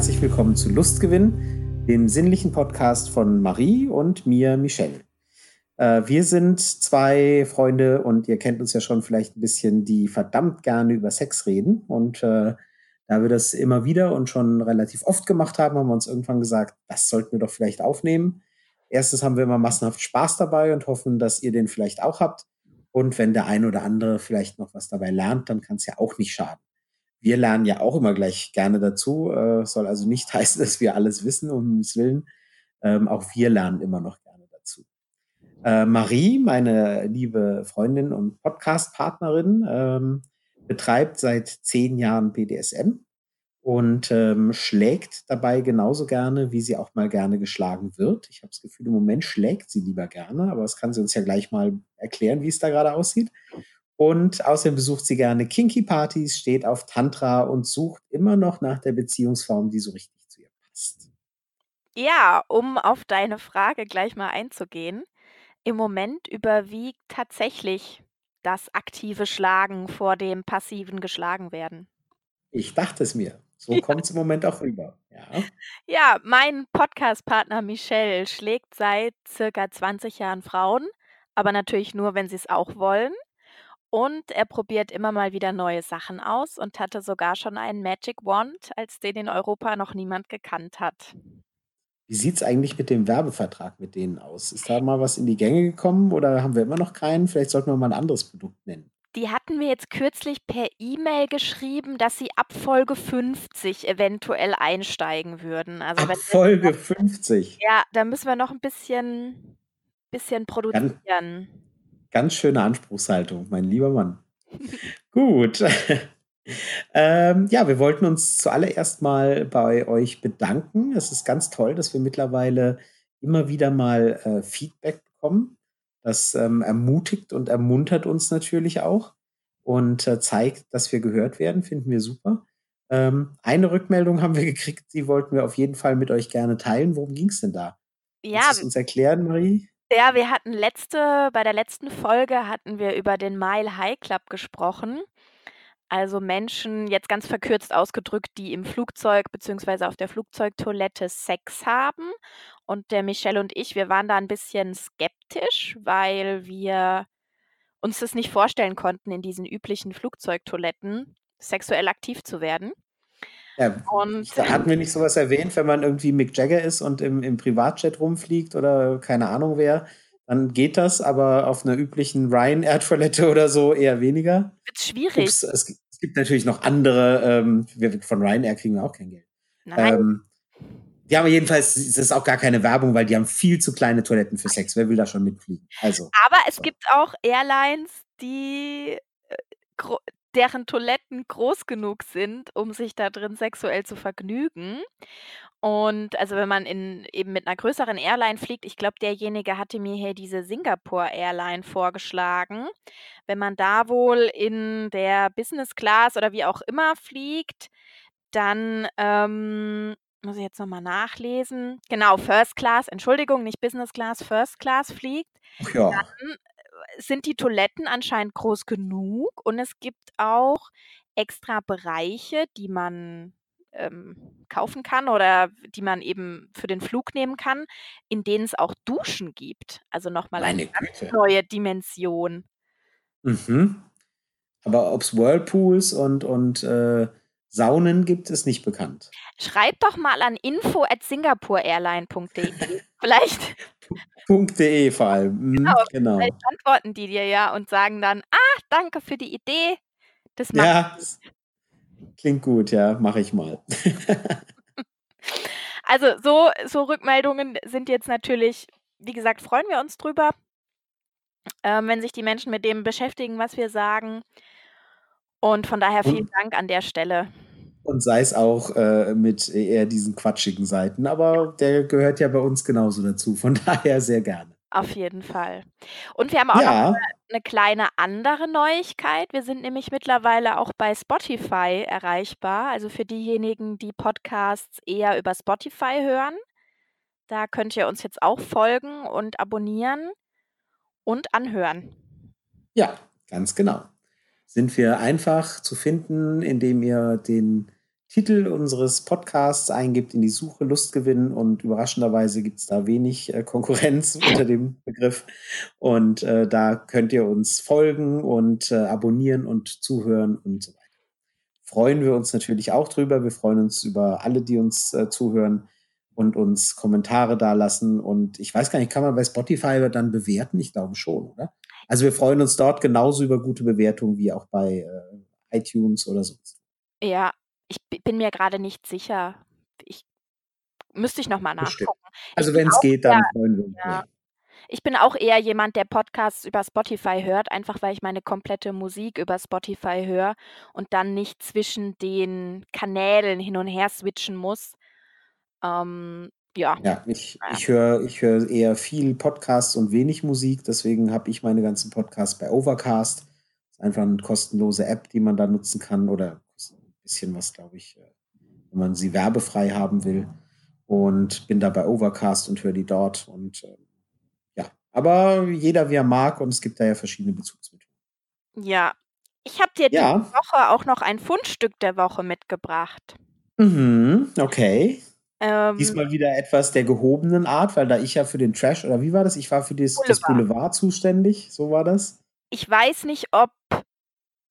herzlich willkommen zu Lustgewinn, dem sinnlichen Podcast von Marie und mir, Michelle. Äh, wir sind zwei Freunde und ihr kennt uns ja schon vielleicht ein bisschen, die verdammt gerne über Sex reden. Und äh, da wir das immer wieder und schon relativ oft gemacht haben, haben wir uns irgendwann gesagt, das sollten wir doch vielleicht aufnehmen. Erstens haben wir immer massenhaft Spaß dabei und hoffen, dass ihr den vielleicht auch habt. Und wenn der ein oder andere vielleicht noch was dabei lernt, dann kann es ja auch nicht schaden. Wir lernen ja auch immer gleich gerne dazu. Äh, soll also nicht heißen, dass wir alles wissen, um Himmels Willen. Ähm, auch wir lernen immer noch gerne dazu. Äh, Marie, meine liebe Freundin und Podcast-Partnerin, ähm, betreibt seit zehn Jahren BDSM und ähm, schlägt dabei genauso gerne, wie sie auch mal gerne geschlagen wird. Ich habe das Gefühl, im Moment schlägt sie lieber gerne, aber das kann sie uns ja gleich mal erklären, wie es da gerade aussieht. Und außerdem besucht sie gerne Kinky-Partys, steht auf Tantra und sucht immer noch nach der Beziehungsform, die so richtig zu ihr passt. Ja, um auf deine Frage gleich mal einzugehen. Im Moment überwiegt tatsächlich das aktive Schlagen vor dem passiven Geschlagenwerden. Ich dachte es mir. So ja. kommt es im Moment auch rüber. Ja, ja mein Podcast-Partner Michelle schlägt seit circa 20 Jahren Frauen, aber natürlich nur, wenn sie es auch wollen. Und er probiert immer mal wieder neue Sachen aus und hatte sogar schon einen Magic Wand, als den in Europa noch niemand gekannt hat. Wie sieht es eigentlich mit dem Werbevertrag mit denen aus? Ist da mal was in die Gänge gekommen oder haben wir immer noch keinen? Vielleicht sollten wir mal ein anderes Produkt nennen. Die hatten mir jetzt kürzlich per E-Mail geschrieben, dass sie ab Folge 50 eventuell einsteigen würden. Also ab Folge 50? Ja, da müssen wir noch ein bisschen, bisschen produzieren. Ganz, ganz schöne Anspruchshaltung, mein lieber Mann. Gut. Ähm, ja, wir wollten uns zuallererst mal bei euch bedanken. Es ist ganz toll, dass wir mittlerweile immer wieder mal äh, Feedback bekommen. Das ähm, ermutigt und ermuntert uns natürlich auch und äh, zeigt, dass wir gehört werden. Finden wir super. Ähm, eine Rückmeldung haben wir gekriegt, die wollten wir auf jeden Fall mit euch gerne teilen. Worum ging es denn da? Ja, Kannst du uns erklären, Marie? Ja, wir hatten letzte, bei der letzten Folge hatten wir über den Mile High Club gesprochen. Also Menschen, jetzt ganz verkürzt ausgedrückt, die im Flugzeug beziehungsweise auf der Flugzeugtoilette Sex haben. Und der Michelle und ich, wir waren da ein bisschen skeptisch, weil wir uns das nicht vorstellen konnten, in diesen üblichen Flugzeugtoiletten sexuell aktiv zu werden. Ja, Und da hatten wir nicht sowas erwähnt, wenn man irgendwie Mick Jagger ist und im, im Privatjet rumfliegt oder keine Ahnung wer, dann geht das, aber auf einer üblichen Ryanair-Toilette oder so eher weniger. Wird schwierig. Ups, es, es, gibt natürlich noch andere, ähm, wir, von Ryanair kriegen wir auch kein Geld. Nein. Ähm, die haben jedenfalls, das ist auch gar keine Werbung, weil die haben viel zu kleine Toiletten für Sex. Wer will da schon mitfliegen? Also. Aber es so. gibt auch Airlines, die äh, deren Toiletten groß genug sind, um sich da drin sexuell zu vergnügen. Und also wenn man in eben mit einer größeren Airline fliegt, ich glaube, derjenige hatte mir hier diese Singapore Airline vorgeschlagen. Wenn man da wohl in der Business Class oder wie auch immer fliegt, dann ähm, muss ich jetzt nochmal nachlesen. Genau, First Class, Entschuldigung, nicht Business Class, First Class fliegt. Ja. Dann sind die Toiletten anscheinend groß genug und es gibt auch extra Bereiche, die man ähm, kaufen kann oder die man eben für den Flug nehmen kann, in denen es auch Duschen gibt. Also nochmal eine ganz neue Dimension. Mhm. Aber ob es Whirlpools und, und äh, Saunen gibt, ist nicht bekannt. Schreib doch mal an info at singaporeairline.de. Vielleicht. .de vor allem. Mhm, genau, genau. Vielleicht antworten die dir ja und sagen dann, ah, danke für die Idee. Das ja, Klingt gut, ja, mache ich mal. also so, so Rückmeldungen sind jetzt natürlich, wie gesagt, freuen wir uns drüber, ähm, wenn sich die Menschen mit dem beschäftigen, was wir sagen. Und von daher vielen Und, Dank an der Stelle. Und sei es auch äh, mit eher diesen quatschigen Seiten, aber der gehört ja bei uns genauso dazu. Von daher sehr gerne. Auf jeden Fall. Und wir haben auch noch eine kleine andere Neuigkeit. Wir sind nämlich mittlerweile auch bei Spotify erreichbar. Also für diejenigen, die Podcasts eher über Spotify hören. Da könnt ihr uns jetzt auch folgen und abonnieren und anhören. Ja, ganz genau. Sind wir einfach zu finden, indem ihr den Titel unseres Podcasts eingibt in die Suche Lustgewinn und überraschenderweise gibt es da wenig äh, Konkurrenz unter dem Begriff. Und äh, da könnt ihr uns folgen und äh, abonnieren und zuhören und so weiter. Freuen wir uns natürlich auch drüber. Wir freuen uns über alle, die uns äh, zuhören und uns Kommentare dalassen. Und ich weiß gar nicht, kann man bei Spotify dann bewerten? Ich glaube schon, oder? Also wir freuen uns dort genauso über gute Bewertungen wie auch bei äh, iTunes oder sonst. Ja, ich bin mir gerade nicht sicher. Ich müsste ich noch mal nachgucken. Also wenn es geht, dann freuen wir uns. Ja. Ich bin auch eher jemand, der Podcasts über Spotify hört, einfach weil ich meine komplette Musik über Spotify höre und dann nicht zwischen den Kanälen hin und her switchen muss. Ähm, ja. Ja, ich, ich höre ich hör eher viel Podcasts und wenig Musik, deswegen habe ich meine ganzen Podcasts bei Overcast. Das ist einfach eine kostenlose App, die man da nutzen kann oder bisschen was, glaube ich, äh, wenn man sie werbefrei haben will. Und bin da bei Overcast und höre die dort. Und äh, ja, aber jeder wie er mag und es gibt da ja verschiedene Bezugsmittel. Ja, ich habe dir ja. diese Woche auch noch ein Fundstück der Woche mitgebracht. Mhm, okay. Ähm, Diesmal wieder etwas der gehobenen Art, weil da ich ja für den Trash, oder wie war das? Ich war für das Boulevard, das Boulevard zuständig, so war das. Ich weiß nicht, ob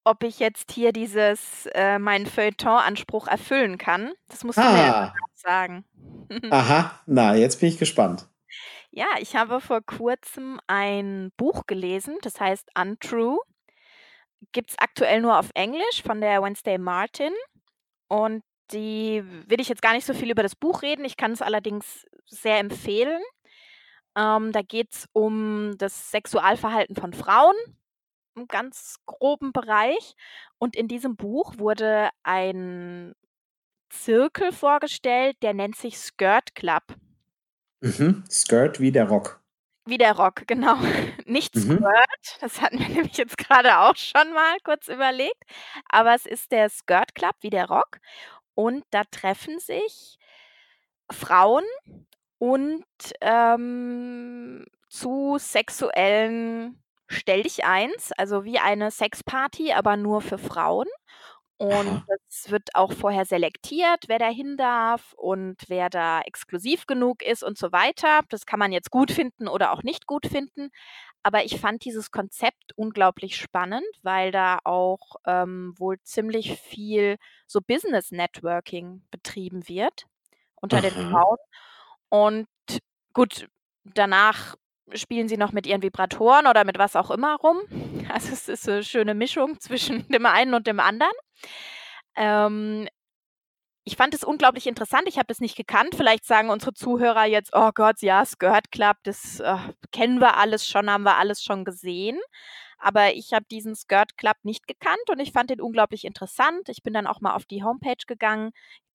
ob ich jetzt hier dieses, äh, meinen Feuilleton-Anspruch erfüllen kann. Das musst du mir ja Ah. sagen. Aha, na, jetzt bin ich gespannt. Ja, ich habe vor Kurzem ein Buch gelesen, das heißt Untrue. Gibt es aktuell nur auf Englisch von der Wednesday Martin. Und die will ich jetzt gar nicht so viel über das Buch reden. Ich kann es allerdings sehr empfehlen. Ähm, da geht es um das Sexualverhalten von Frauen im ganz groben Bereich. Und in diesem Buch wurde ein Zirkel vorgestellt, der nennt sich Skirt Club. Mhm. Skirt wie der Rock. Wie der Rock, genau. Nicht Mhm. Skirt, das hatten wir nämlich jetzt gerade auch schon mal kurz überlegt, aber es ist der Skirt Club wie der Rock und da treffen sich Frauen und, ähm, zu sexuellen Stell dich eins, also wie eine Sexparty, aber nur für Frauen. Und es wird auch vorher selektiert, wer da hin darf und wer da exklusiv genug ist und so weiter. Das kann man jetzt gut finden oder auch nicht gut finden. Aber ich fand dieses Konzept unglaublich spannend, weil da auch ähm, wohl ziemlich viel so Business Networking betrieben wird unter den Frauen. Und gut, danach spielen sie noch mit ihren Vibratoren oder mit was auch immer rum. Also es ist eine schöne Mischung zwischen dem einen und dem anderen. Ähm, ich fand es unglaublich interessant. Ich habe es nicht gekannt. Vielleicht sagen unsere Zuhörer jetzt, oh Gott, ja, Skirt Club, das äh, kennen wir alles schon, haben wir alles schon gesehen. Aber ich habe diesen Skirt Club nicht gekannt und ich fand den unglaublich interessant. Ich bin dann auch mal auf die Homepage gegangen.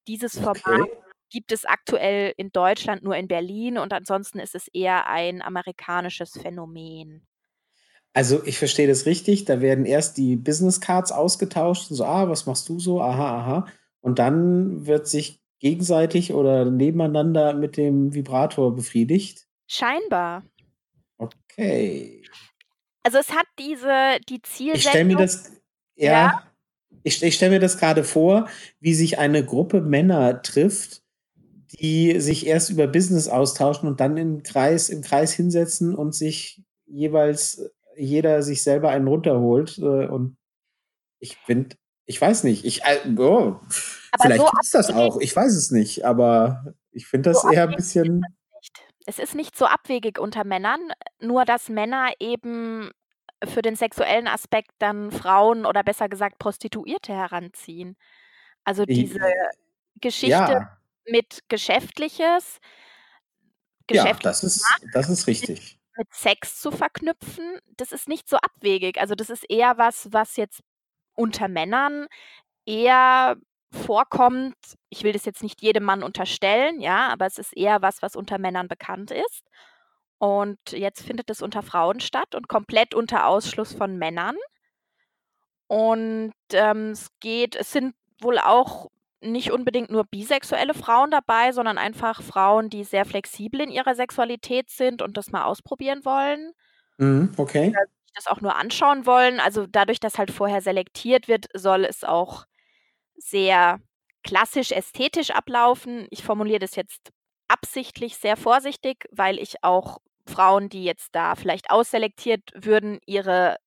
Dieses okay. Gibt es aktuell in Deutschland nur in Berlin und ansonsten ist es eher ein amerikanisches Phänomen. Also ich verstehe das richtig, da werden erst die Business Cards ausgetauscht, so, ah, was machst du so, aha, aha. Und dann wird sich gegenseitig oder nebeneinander mit dem Vibrator befriedigt. Scheinbar. Okay. Also es hat diese, die Zielsetzung. Ich stelle mir das, ja, ja. ich, ich stelle mir das gerade vor, wie sich eine Gruppe Männer trifft die sich erst über Business austauschen und dann im Kreis, im Kreis hinsetzen und sich jeweils jeder sich selber einen runterholt. Äh, und ich finde, ich weiß nicht, ich, äh, oh, vielleicht so ist das auch, ich weiß es nicht, aber ich finde das so eher ein bisschen. Es ist nicht so abwegig unter Männern, nur dass Männer eben für den sexuellen Aspekt dann Frauen oder besser gesagt Prostituierte heranziehen. Also diese Geschichte ja mit Geschäftliches Ja, das ist das ist richtig. mit Sex zu verknüpfen, das ist nicht so abwegig. Also, das ist eher was, was jetzt unter Männern eher vorkommt. Ich will das jetzt nicht jedem Mann unterstellen, ja, aber es ist eher was, was unter Männern bekannt ist. Und jetzt findet es unter Frauen statt und komplett unter Ausschluss von Männern. Und, ähm, es geht es sind wohl auch nicht unbedingt nur bisexuelle Frauen dabei, sondern einfach Frauen, die sehr flexibel in ihrer Sexualität sind und das mal ausprobieren wollen. Mhm, okay. Oder sich das auch nur anschauen wollen. Also dadurch, dass halt vorher selektiert wird, soll es auch sehr klassisch ästhetisch ablaufen. Ich formuliere das jetzt absichtlich sehr vorsichtig, weil ich auch Frauen, die jetzt da vielleicht ausselektiert würden, ihre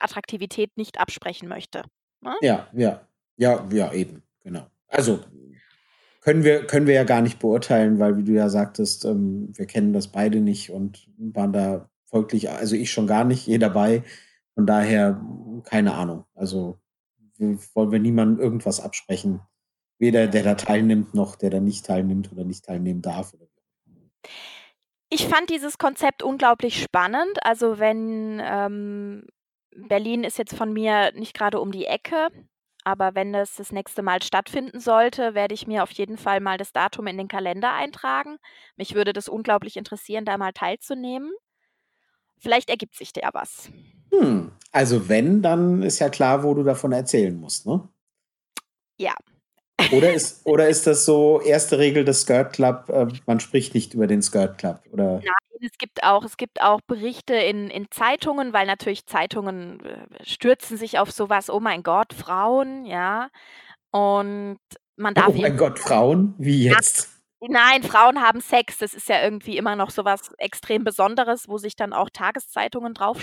Attraktivität nicht absprechen möchte, ne? Ja, ja. Ja, ja, eben, genau. Also, können wir können wir ja gar nicht beurteilen, weil, wie du ja sagtest, ähm, wir kennen das beide nicht und waren da folglich also, ich schon gar nicht, eh dabei. Von daher, keine Ahnung. Also, wollen wir niemandem irgendwas absprechen. Weder der da teilnimmt, noch der da nicht teilnimmt oder nicht teilnehmen darf Ich fand dieses Konzept unglaublich spannend. Also, wenn, ähm Berlin ist jetzt von mir nicht gerade um die Ecke, aber wenn das das nächste Mal stattfinden sollte, werde ich mir auf jeden Fall mal das Datum in den Kalender eintragen. Mich würde das unglaublich interessieren, da mal teilzunehmen. Vielleicht ergibt sich da was. Hm, also wenn, dann ist ja klar, wo du davon erzählen musst, ne? Ja. Oder ist, oder ist das so erste Regel des Skirt Club, äh, man spricht nicht über den Skirt Club? Oder? Nein, es gibt auch es gibt auch Berichte in in Zeitungen, weil natürlich Zeitungen, äh, stürzen sich auf sowas. „Oh mein Gott, Frauen“, ja? Und man darf Oh mein Gott, Frauen? Wie jetzt? Nein, Frauen haben Sex. Das ist ja irgendwie immer noch so was extrem Besonderes, wo sich dann auch Tageszeitungen drauf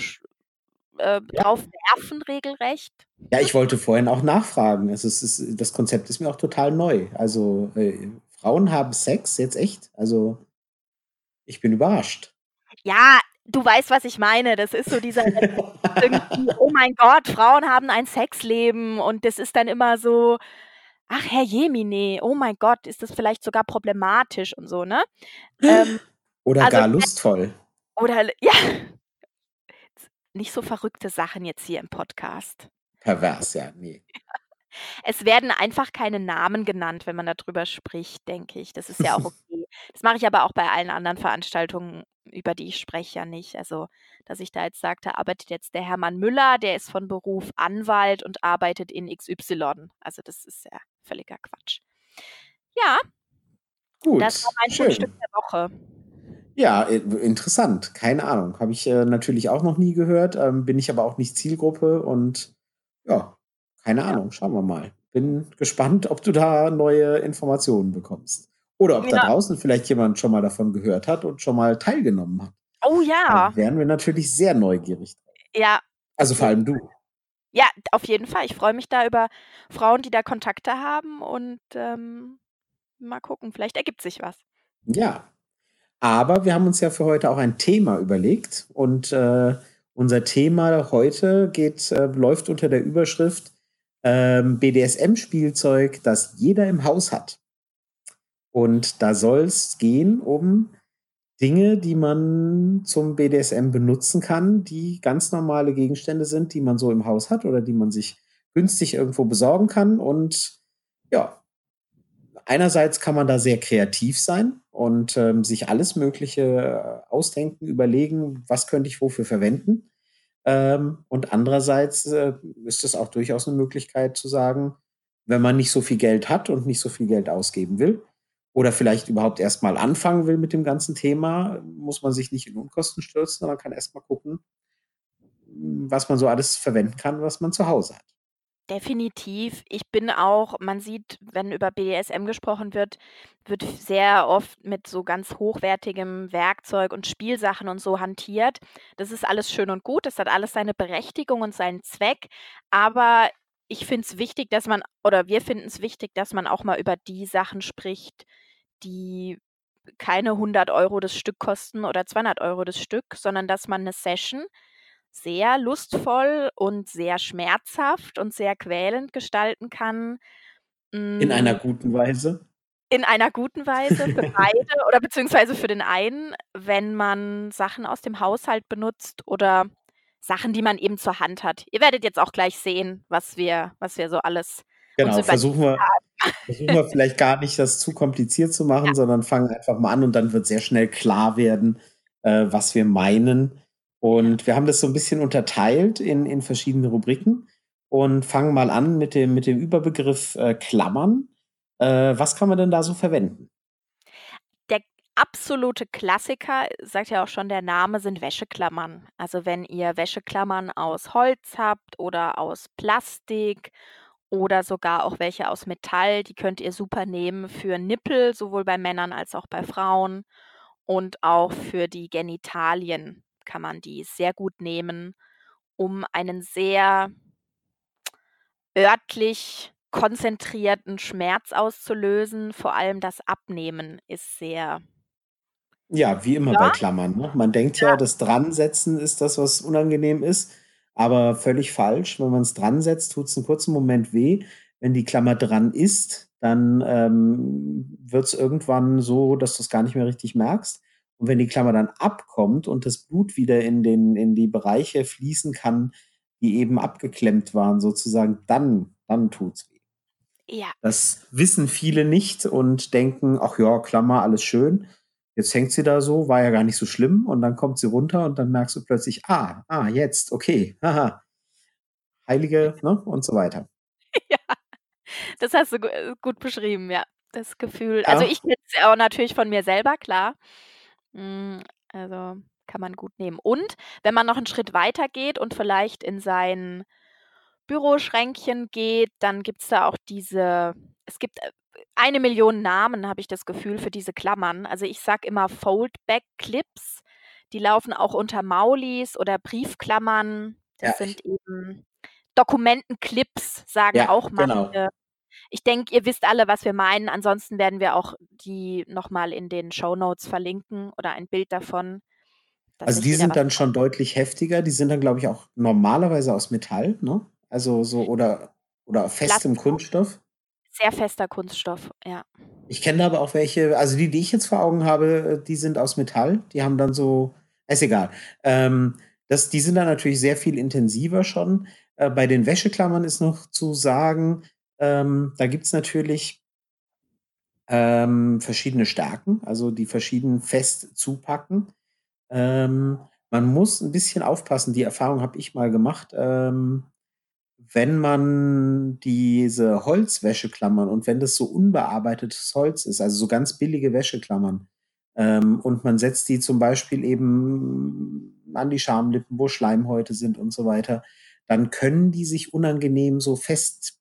äh, Ja. drauf werfen regelrecht. Ja, ich wollte vorhin auch nachfragen. Es ist das Konzept ist mir auch total neu. Also, äh, Frauen haben Sex, jetzt echt? Also, ich bin überrascht. Ja, du weißt, was ich meine. Das ist so dieser „Oh mein Gott, Frauen haben ein Sexleben“ und das ist dann immer so: „Ach, herrjemine, oh mein Gott, ist das vielleicht sogar problematisch“ und so, ne? Ähm, Oder also gar lustvoll. Oder ja. Nicht so verrückte Sachen jetzt hier im Podcast. Pervers, ja, ne. Es werden einfach keine Namen genannt, wenn man da drüber spricht, denke ich. Das ist ja auch okay. Das mache ich aber auch bei allen anderen Veranstaltungen, über die ich spreche, ja nicht. Also, dass ich da jetzt sage, da arbeitet jetzt der Hermann Müller, der ist von Beruf Anwalt und arbeitet in XY. Also, das ist ja völliger Quatsch. Ja. Gut, Das war mein schön. Fundstück der Woche. Ja, äh, interessant. Keine Ahnung. Habe ich, äh, natürlich auch noch nie gehört, ähm, bin ich aber auch nicht Zielgruppe und ja, keine Ja. Ahnung. Schauen wir mal. Bin gespannt, ob du da neue Informationen bekommst. Oder ob da Ja. draußen vielleicht jemand schon mal davon gehört hat und schon mal teilgenommen hat. Oh ja. Da wären wir natürlich sehr neugierig. Ja. Also, vor allem du. Ja, auf jeden Fall. Ich freue mich da über Frauen, die da Kontakte haben und, ähm, mal gucken, vielleicht ergibt sich was. Ja. Aber wir haben uns ja für heute auch ein Thema überlegt und, äh, unser Thema heute geht äh, läuft unter der Überschrift, ähm, BDSM-Spielzeug, das jeder im Haus hat. Und da soll's gehen um Dinge, die man zum BDSM benutzen kann, die ganz normale Gegenstände sind, die man so im Haus hat oder die man sich günstig irgendwo besorgen kann. Und ja, einerseits kann man da sehr kreativ sein und, ähm, sich alles Mögliche ausdenken, überlegen, was könnte ich wofür verwenden. Ähm, und andererseits, äh, ist es auch durchaus 'ne Möglichkeit zu sagen, wenn man nicht so viel Geld hat und nicht so viel Geld ausgeben will oder vielleicht überhaupt erst mal anfangen will mit dem ganzen Thema, muss man sich nicht in Unkosten stürzen, sondern kann erst mal gucken was man so alles verwenden kann, was man zu Hause hat. Definitiv. Ich bin auch man sieht, wenn über BDSM gesprochen wird, wird sehr oft mit so ganz hochwertigem Werkzeug und Spielsachen und so hantiert. Das ist alles schön und gut. Das hat alles seine Berechtigung und seinen Zweck. Aber ich finde es wichtig, dass man oder wir finden es wichtig, dass man auch mal über die Sachen spricht, die keine 100 € das Stück kosten oder 200 € das Stück, sondern dass man 'ne Session sehr lustvoll und sehr schmerzhaft und sehr quälend gestalten kann. In einer Hm guten Weise? in einer guten Weise für beide oder beziehungsweise für den einen, wenn man Sachen aus dem Haushalt benutzt oder Sachen, die man eben zur Hand hat. Ihr werdet jetzt auch gleich sehen, was wir was wir so alles Genau, versuchen wir versuchen wir vielleicht gar nicht, das zu kompliziert zu machen, Ja. sondern fangen einfach mal an und dann wird sehr schnell klar werden, äh, was wir meinen. Und wir haben das so 'n bisschen unterteilt in in verschiedene Rubriken und fangen mal an mit dem mit dem Überbegriff, äh, Klammern. Äh, was kann man denn da so verwenden? Der absolute Klassiker, sagt ja auch schon der Name, sind Wäscheklammern. Also, wenn ihr Wäscheklammern aus Holz habt oder aus Plastik oder sogar auch welche aus Metall. Die könnt ihr super nehmen für Nippel, sowohl bei Männern als auch bei Frauen. Und auch für die Genitalien kann man die sehr gut nehmen, um einen sehr örtlich konzentrierten Schmerz auszulösen. Vor allem das Abnehmen ist sehr Ja, wie immer bei Ja. Klammern, ne? Man denkt ja, Ja. das Dransetzen ist das, was unangenehm ist, aber völlig falsch. Wenn man's dransetzt, tut's 'n kurzen Moment weh. Wenn die Klammer dran ist, dann, ähm, wird's irgendwann so, dass du's gar nicht mehr richtig merkst. Und wenn die Klammer dann abkommt und das Blut wieder in den in die Bereiche fließen kann, die eben abgeklemmt waren sozusagen, dann dann tut's weh. Ja. Das wissen viele nicht und denken: „Ach ja, Klammer, alles schön. Jetzt hängt sie da so, war ja gar nicht so schlimm.“ Und dann kommt sie runter und dann merkst du plötzlich: „Ah, ah, jetzt, okay, aha.“ Heilige ne, und so weiter. Ja, das hast du äh, gut beschrieben, ja. Das Gefühl also, Ja. ich kenne es auch natürlich von mir selber, klar. Hm, also, kann man gut nehmen. Und wenn man noch 'n Schritt weitergeht und vielleicht in sein Büroschränkchen geht, dann gibt's da auch diese es gibt, äh, 1.000.000 Namen, habe ich das Gefühl, für diese Klammern. Also, ich sage immer Fold-Back-Clips. Die laufen auch unter Maulis oder Briefklammern. Ja, Das ich sind eben Dokumentenclips, sagen Ja, auch genau. Ich denke, ihr wisst alle, was wir meinen. Ansonsten werden wir auch die noch mal in den Shownotes verlinken oder ein Bild davon, Also, die sind dann schon deutlich heftiger. Die sind dann, glaube ich, auch normalerweise aus Metall, ne? Also, so oder oder festem. Kunststoff? Sehr fester Kunststoff, ja. Ich kenne aber auch welche also, die, die ich jetzt vor Augen habe, die sind aus Metall. Die haben dann so ist egal. Ähm, das die sind dann natürlich sehr viel intensiver schon. Äh, bei den Wäscheklammern ist noch zu sagen, ähm, da gibt's natürlich ähm, verschiedene Stärken, also, die verschieden fest zupacken. Ähm, man muss 'n bisschen aufpassen, die Erfahrung habe ich mal gemacht, ähm, wenn man diese Holzwäscheklammern und wenn das so unbearbeitetes Holz ist, also, so ganz billige Wäscheklammern, ähm, und man setzt die zum Beispiel eben an die Schamlippen, wo Schleimhäute sind und so weiter, dann können die sich unangenehm so fest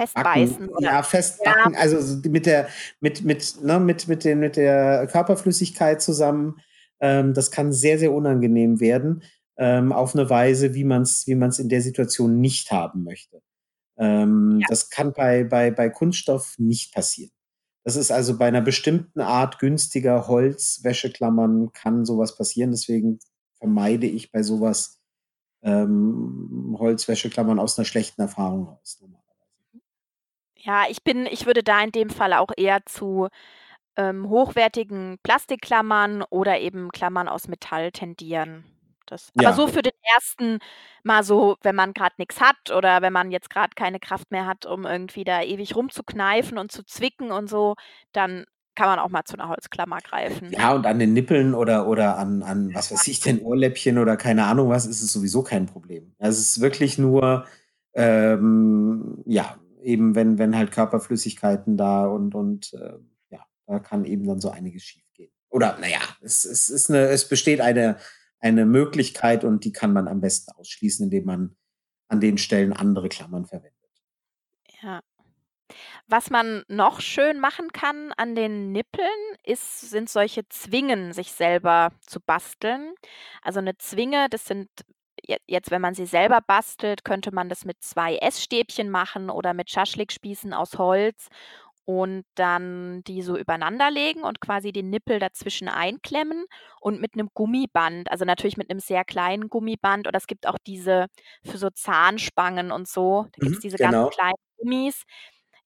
Festbeißen oder ja, ja. festbacken, also, so mit der mit mit ne, mit mit den mit der Körperflüssigkeit zusammen. Ähm, das kann sehr, sehr unangenehm werden, ähm, auf 'ne Weise, wie man's wie man's in der Situation nicht haben möchte. Ähm, Ja. das kann bei bei bei Kunststoff nicht passieren. Das ist also bei 'ner bestimmten Art günstiger Holzwäscheklammern kann so was passieren. Deswegen vermeide ich bei so was, ähm, Holzwäscheklammern aus 'ner schlechten Erfahrung normalerweise. Ja, ich bin ich würde da in dem Fall auch eher zu, ähm, hochwertigen Plastikklammern oder eben Klammern aus Metall tendieren. Das aber so für den ersten Mal so, wenn man grad nix hat oder wenn man jetzt grad keine Kraft mehr hat, um irgendwie da ewig rumzukneifen und zu zwicken und so, dann kann man auch mal zu 'ner Holzklammer greifen. Ja, und an den Nippeln oder oder an an, was weiß ich denn, Ohrläppchen oder keine Ahnung was, ist es sowieso kein Problem. Also, es ist wirklich nur, ähm, ja, eben wenn wenn halt Körperflüssigkeiten da und und, äh, ja, da kann eben dann so einiges schiefgehen. Oder na ja, es es ist 'ne es besteht eine eine Möglichkeit und die kann man am besten ausschließen, indem man an den Stellen andere Klammern verwendet. Ja. Was man noch schön machen kann an den Nippeln, ist sind solche Zwingen sich selber zu basteln. Also, 'ne Zwinge, das sind jetzt, wenn man sie selber bastelt, könnte man das mit 2 Essstäbchen machen oder mit Schaschlikspießen aus Holz und dann die so übereinander legen und quasi den Nippel dazwischen einklemmen und mit 'nem Gummiband also, natürlich mit 'nem sehr kleinen Gummiband oder es gibt auch diese für so Zahnspangen und so. Da gibt's Mhm, diese ganz genau. kleinen Gummis.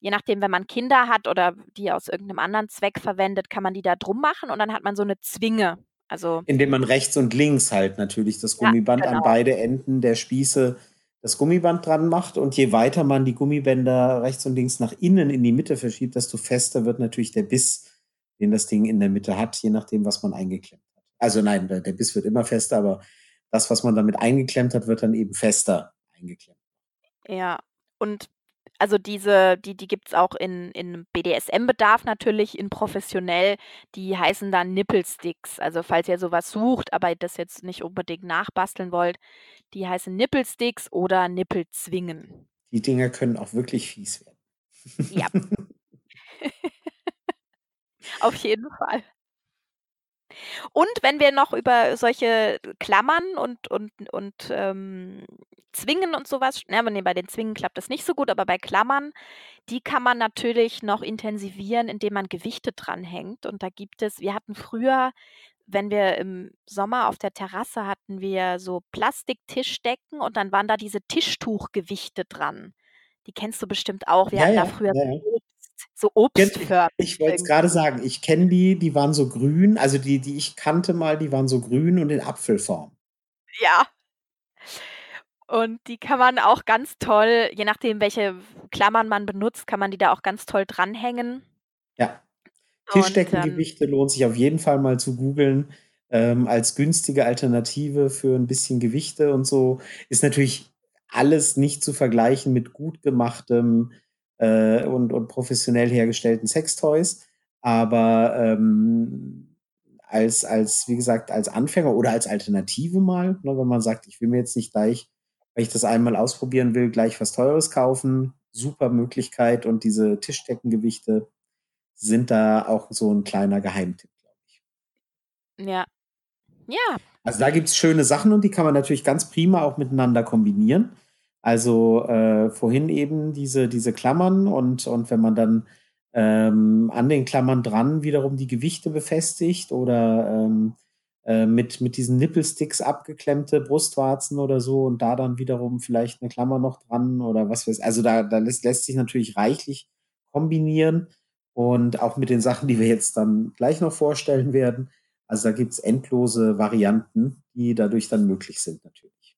Je nachdem, wenn man Kinder hat oder die aus irgend 'nem anderen Zweck verwendet, kann man die da drum machen und dann hat man so 'ne Zwinge. Also Indem man rechts und links halt natürlich das Ja, Gummiband an genau. beide Enden der Spieße das Gummiband dran macht und je weiter man die Gummibänder rechts und links nach innen in die Mitte verschiebt, desto fester wird natürlich der Biss, den das Ding in der Mitte hat, je nachdem, was man eingeklemmt hat. Also, nein, der der Biss wird immer fester, aber das, was man damit eingeklemmt hat, wird dann eben fester eingeklemmt. Ja, und also, diese die die gibt's auch in in BDSM-Bedarf natürlich, in professionell, die heißen dann Nippelsticks. Also, falls ihr so was sucht, aber das jetzt nicht unbedingt nachbasteln wollt, die heißen Nippelsticks oder Nippelzwingen. die Dinger können auch wirklich fies werden. Ja. Auf jeden Fall. Und wenn wir noch über solche Klammern und und und, ähm, Zwingen und sowas, was ne, ne, bei den Zwingen klappt das nicht so gut, aber bei Klammern, die kann man natürlich noch intensivieren, indem man Gewichte dranhängt. Und da gibt es wir hatten früher, wenn wir im Sommer auf der Terrasse hatten wir so Plastiktischdecken und dann waren da diese Tischtuchgewichte dran. Die kennst du bestimmt auch. Wir Ja, hatten da ja, früher ja, ja. So obstförmig ich wollte es irgendwie. sagen, ich kenne die, die waren so grün, also die, die ich kannte mal, die waren so grün und in Apfelform. Ja. Und die kann man auch ganz toll je nachdem, welche Klammern man benutzt, kann man die da auch ganz toll dranhängen. Ja. Ähm Tischdeckengewichte lohnt sich auf jeden Fall mal zu googeln, ähm, als günstige Alternative für 'n bisschen Gewichte und so. Ist natürlich alles nicht zu vergleichen mit gut gemachtem, äh, und und professionell hergestellten Sextoys, aber, ähm, als als wie gesagt, als Anfänger oder als Alternative mal, ne, wenn man sagt: „Ich will mir jetzt nicht gleich, weil ich das einmal ausprobieren will, gleich was Teures kaufen“, super Möglichkeit und diese Tischdeckengewichte sind da auch so 'n kleiner Geheimtipp, glaube ich. Ja. Ja. Also, da gibt's schöne Sachen und die kann man natürlich ganz prima auch miteinander kombinieren. Also, äh, vorhin eben diese diese Klammern und und wenn man dann, ähm, an den Klammern dran wiederum die Gewichte befestigt oder, ähm, äh, mit mit diesen Nippelsticks abgeklemmte Brustwarzen oder so und da dann wiederum vielleicht 'ne Klammer noch dran oder was weiß also, da da lässt lässt sich natürlich reichlich kombinieren und auch mit den Sachen, die wir jetzt dann gleich noch vorstellen werden. Also, da gibt's endlose Varianten, die dadurch dann möglich sind natürlich.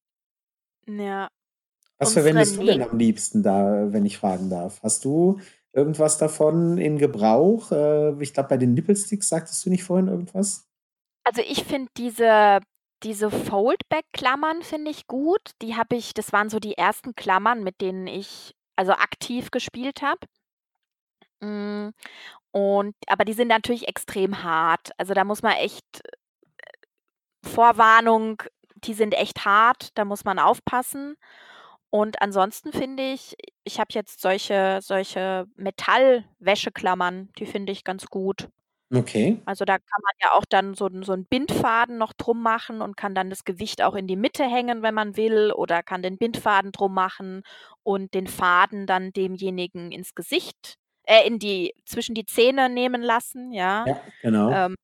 Ja. Was verwendest du denn am liebsten da, wenn ich fragen darf? Hast du irgendwas davon in Gebrauch? Äh, ich glaube, bei den Nippelsticks sagtest du nicht vorhin irgendwas? Also, ich finde diese diese Foldback-Klammern finde ich gut. Die habe ich das waren so die ersten Klammern, mit denen ich, also, aktiv gespielt habe. Hm, und aber die sind natürlich extrem hart. Also, da muss man echt äh, Vorwarnung, die sind echt hart, da muss man aufpassen. Und ansonsten finde ich ich habe jetzt solche solche Metall-Wäscheklammern, die finde ich ganz gut. Okay. Also, da kann man ja auch dann so so 'n Bindfaden noch drum machen und kann dann das Gewicht auch in die Mitte hängen, wenn man will, oder kann den Bindfaden drum machen und den Faden dann demjenigen ins Gesicht äh, in die zwischen die Zähne nehmen lassen, ja. Ja, genau. Ähm,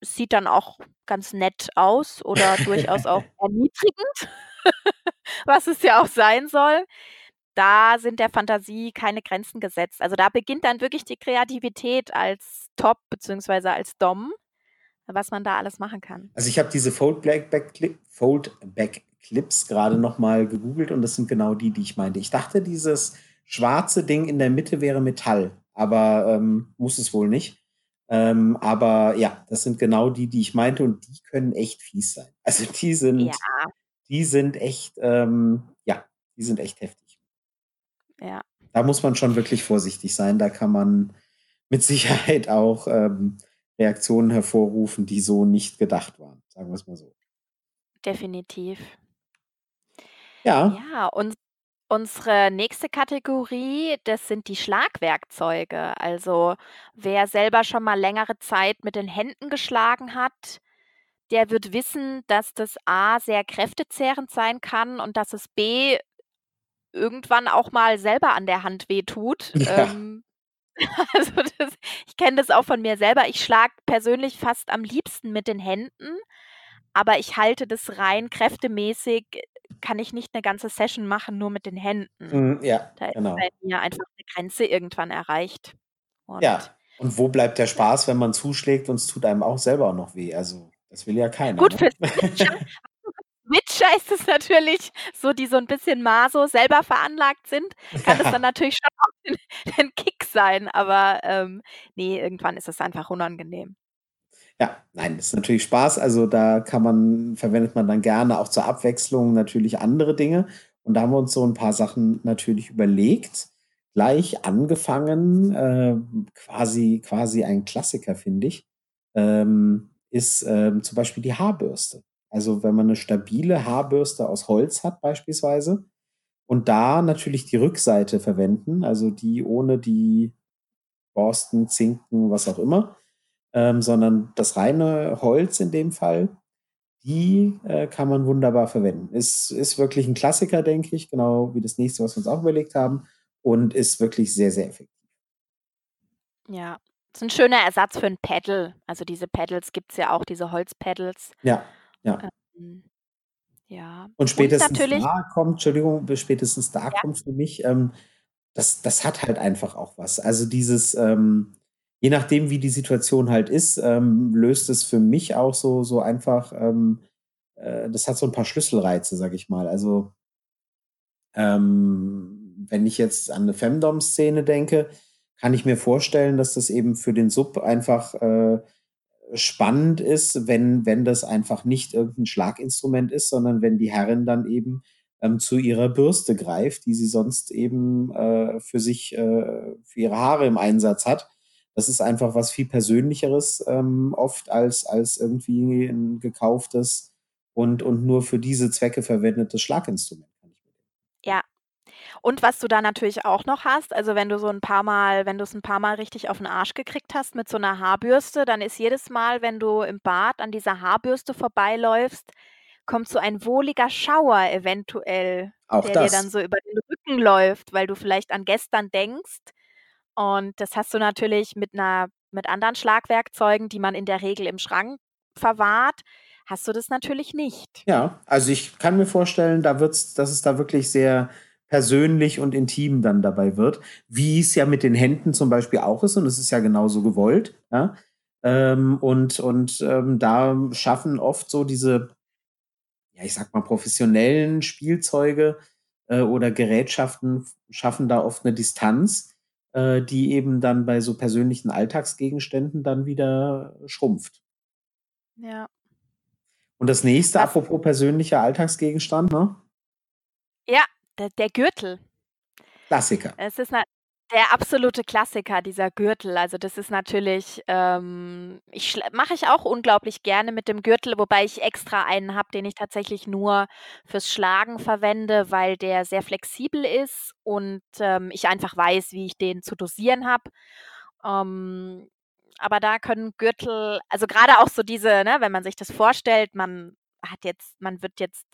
sieht dann auch ganz nett aus oder durchaus auch erniedrigend, was es ja auch sein soll. Da sind der Fantasie keine Grenzen gesetzt. Also, da beginnt dann wirklich die Kreativität als Top beziehungsweise als Dom, was man da alles machen kann. Also, ich habe diese Foldblack-Back-Clip Foldback-Clips grade noch mal gegoogelt und das sind genau die, die ich meinte. Ich dachte, dieses schwarze Ding in der Mitte wäre Metall, aber, ähm, muss es wohl nicht. Ähm, aber ja, das sind genau die, die ich meinte und die können echt fies sein. Also, die Ja. Die sind echt, ähm ja, die sind echt heftig. Ja. Da muss man schon wirklich vorsichtig sein. Da kann man mit Sicherheit auch, ähm, Reaktionen hervorrufen, die so nicht gedacht waren, sagen wir's mal so. Definitiv. Ja. Ja, uns unsere nächste Kategorie, das sind die Schlagwerkzeuge. Also, wer selber schon mal längere Zeit mit den Händen geschlagen hat, der wird wissen, dass das A sehr kräftezehrend sein kann und dass es B irgendwann auch mal selber an der Hand wehtut. Ja. Ähm, also, das ich kenne das auch von mir selber. Ich schlage persönlich fast am liebsten mit den Händen, aber ich halte das rein kräftemäßig kann ich nicht 'ne ganze Session machen, nur mit den Händen. Mhm, ja, Da ist bei genau. mir einfach 'ne Grenze irgendwann erreicht. Und Ja, und wo bleibt der Spaß, wenn man zuschlägt und es tut einem auch selber noch weh? Also, das will ja keiner, Gut, ne? für Switcher Switcher ist es natürlich so die so 'n bisschen maso selber veranlagt sind, kann das dann natürlich schon auch 'n 'nen Kick sein, aber, ähm, ne, irgendwann ist es einfach unangenehm. Ja, nein, ist natürlich Spaß. Also, da kann man verwendet man dann gerne auch zur Abwechslung natürlich andere Dinge. Und da haben wir uns so 'n paar Sachen natürlich überlegt. Gleich angefangen, ähm, quasi quasi ein Klassiker, finde ich, ähm, ist, ähm, zum Beispiel die Haarbürste. Also, wenn man 'ne stabile Haarbürste aus Holz hat beispielsweise, und da natürlich die Rückseite verwenden, also die ohne die Borsten, Zinken, was auch immer, ähm, sondern das reine Holz in dem Fall, die äh, kann man wunderbar verwenden. Ist, ist wirklich ein Klassiker, denke ich, genau wie das nächste, was wir uns auch überlegt haben und ist wirklich sehr, sehr effektiv. Ja, ist ein schöner Ersatz für ein Pedal. Also diese Pedals gibt es ja auch, diese Holzpedals. Ja, ja. Ähm, ja. Und Und spätestens natürlich da kommt, Entschuldigung, spätestens da Ja. kommt für mich, ähm, das, das hat halt einfach auch was. Also dieses, ähm, je nachdem, wie die Situation halt ist, ähm, löst es für mich auch so, so einfach, ähm, äh, das hat so ein paar Schlüsselreize, sag ich mal. Also ähm, wenn ich jetzt an eine Femdom-Szene denke, kann ich mir vorstellen, dass das eben für den Sub einfach äh, spannend ist, wenn, wenn das einfach nicht irgendein Schlaginstrument ist, sondern wenn die Herrin dann eben ähm, zu ihrer Bürste greift, die sie sonst eben äh, für sich, äh, für ihre Haare im Einsatz hat. Das ist einfach was viel Persönlicheres ähm, oft als, als irgendwie ein gekauftes und, und nur für diese Zwecke verwendetes Schlaginstrument. Ja. Und was du da natürlich auch noch hast, also wenn du so ein paar Mal wenn du es ein paar Mal richtig auf den Arsch gekriegt hast mit so einer Haarbürste, dann ist jedes Mal, wenn du im Bad an dieser Haarbürste vorbeiläufst, kommt so ein wohliger Schauer eventuell, Auch der dir das. dann so über den Rücken läuft, weil du vielleicht an gestern denkst. Und das hast du natürlich mit einer mit anderen Schlagwerkzeugen, die man in der Regel im Schrank verwahrt, hast du das natürlich nicht. Ja, also ich kann mir vorstellen, da wird's, dass es da wirklich sehr persönlich und intim dann dabei wird, wie es ja mit den Händen zum Beispiel auch ist und es ist ja genauso gewollt. Ja? Ähm, und und ähm, da schaffen oft so diese, ja, ich sag mal, professionellen Spielzeuge äh, oder Gerätschaften schaffen da oft eine Distanz, äh, die eben dann bei so persönlichen Alltagsgegenständen dann wieder schrumpft. Ja. Und das nächste, apropos persönlicher Alltagsgegenstand, ne? Ja, der der Gürtel. Klassiker. Es ist na der absolute Klassiker, dieser Gürtel. Also, das ist natürlich, ähm ich mache ich auch unglaublich gerne mit dem Gürtel, wobei ich extra einen habe, den ich tatsächlich nur fürs Schlagen verwende, weil der sehr flexibel ist und, ähm, ich einfach weiß, wie ich den zu dosieren habe. Ähm, aber da können Gürtel also, grade auch so diese ne, wenn man sich das vorstellt, man hat jetzt man wird jetzt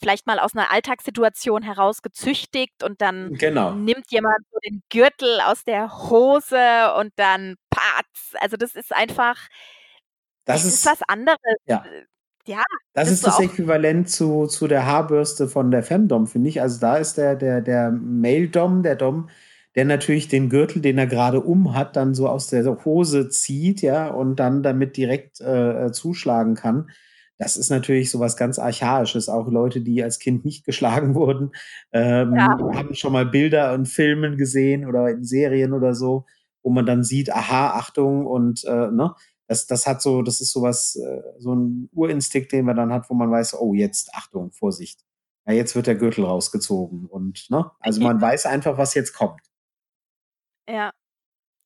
vielleicht mal aus 'ner Alltagssituation heraus gezüchtigt und dann Genau. nimmt jemand so den Gürtel aus der Hose und dann patz. Also, das ist einfach Das ist ist was anderes. ja. Äh, ja, Das ist das Äquivalent zu zu der Haarbürste von der Femdom, finde ich. Also, da ist der der der Male Dom, der Dom, der natürlich den Gürtel, den er grade umhat, dann so aus der Hose zieht, ja, und dann damit direkt, äh, äh, zuschlagen kann. Das ist natürlich so was ganz Archaisches. Auch Leute, die als Kind nicht geschlagen wurden, Ja. ähm, haben schon mal Bilder in Filmen gesehen oder in Serien oder so, wo man dann sieht: „Aha, Achtung“ und, äh, ne? Das das hat so das ist so was äh, so 'n Urinstinkt, den man dann hat, wo man weiß: „Oh, jetzt Achtung, Vorsicht. Ja, jetzt wird der Gürtel rausgezogen“ und ne? Also, man weiß einfach, was jetzt kommt. Ja.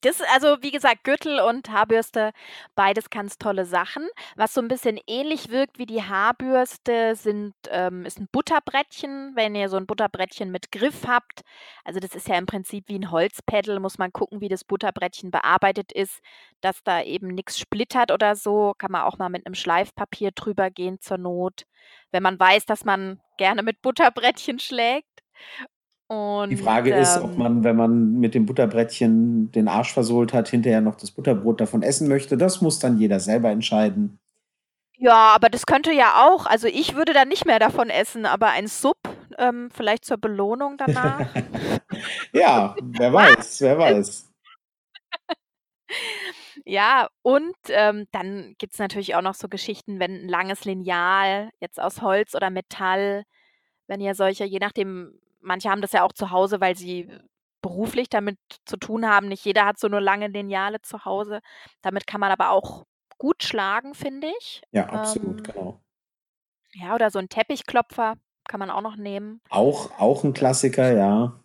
Das also, wie gesagt, Gürtel und Haarbürste, beides ganz tolle Sachen. Was so 'n bisschen ähnlich wirkt wie die Haarbürste, sind ähm, ist 'n Butterbrettchen, wenn ihr so 'n Butterbrettchen mit Griff habt. Also, das ist ja im Prinzip wie 'n Holzpaddel, muss man gucken, wie das Butterbrettchen bearbeitet ist, dass da eben nix splittert oder so. Kann man auch mal mit 'nem Schleifpapier drüber gehen zur Not, wenn man weiß, dass man gerne mit Butterbrettchen schlägt. Die Und, Frage ist, ob ähm man, wenn man mit dem Butterbrettchen den Arsch versohlt hat, hinterher noch das Butterbrot davon essen möchte. Das muss dann jeder selber entscheiden. Ja, aber das könnte ja auch also, ich würde dann nicht mehr davon essen, aber ein Sub, ähm, vielleicht zur Belohnung danach. Ja, wer weiß, wer weiß. Ja, und, ähm, dann gibt's natürlich auch noch so Geschichten, wenn 'n langes Lineal jetzt aus Holz oder Metall wenn ihr solche je nachdem manche haben das ja auch zu Hause, weil sie beruflich damit zu tun haben. Nicht jeder hat so 'ne lange Lineale zu Hause. Damit kann man aber auch gut schlagen, finde ich. Ja, absolut, Ähm genau. ja, oder so 'n Teppichklopfer kann man auch noch nehmen. Auch auch 'n Klassiker, ja.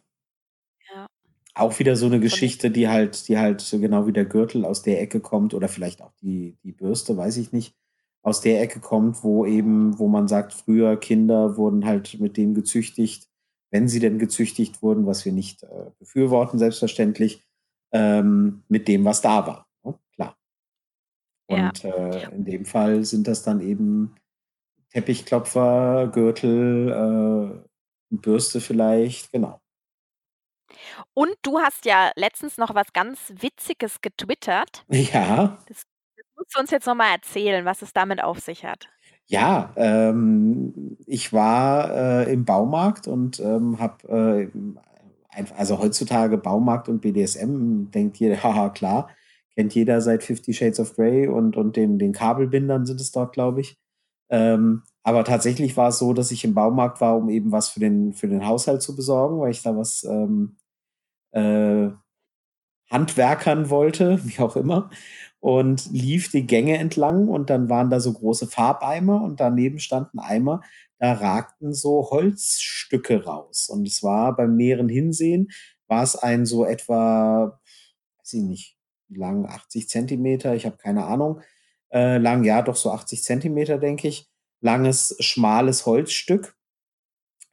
Ja. Auch wieder so 'ne Von Geschichte, die halt die halt so genau wie der Gürtel aus der Ecke kommt oder vielleicht auch die die Bürste, weiß ich nicht, aus der Ecke kommt, wo eben wo man sagt, früher Kinder wurden halt mit dem gezüchtigt, wenn sie denn gezüchtigt wurden, was wir nicht äh, befürworten, selbstverständlich, ähm, mit dem, was da war. Ne? Klar. Und ja. äh, in dem Fall sind das dann eben Teppichklopfer, Gürtel, äh, Bürste vielleicht, genau. Und du hast ja letztens noch was ganz Witziges getwittert. Ja. Das, das musst du uns jetzt nochmal erzählen, was es damit auf sich hat. Ja, ähm, ich war äh, im Baumarkt und ähm, habe, äh, also heutzutage Baumarkt und BDSM, denkt jeder, haha, klar, kennt jeder seit Fifty Shades of Grey und, und den, den Kabelbindern sind es dort, glaube ich. Ähm, aber tatsächlich war es so, dass ich im Baumarkt war, um eben was für den, für den Haushalt zu besorgen, weil ich da was ähm, äh, handwerkern wollte, wie auch immer, und lief die Gänge entlang und dann waren da so große Farbeimer und daneben standen Eimer, da ragten so Holzstücke raus. Und es war beim näheren Hinsehen, war es ein so etwa, weiß ich nicht, lang 80 Zentimeter, ich habe keine Ahnung, äh, lang, ja, doch so 80 Zentimeter, denke ich, langes, schmales Holzstück,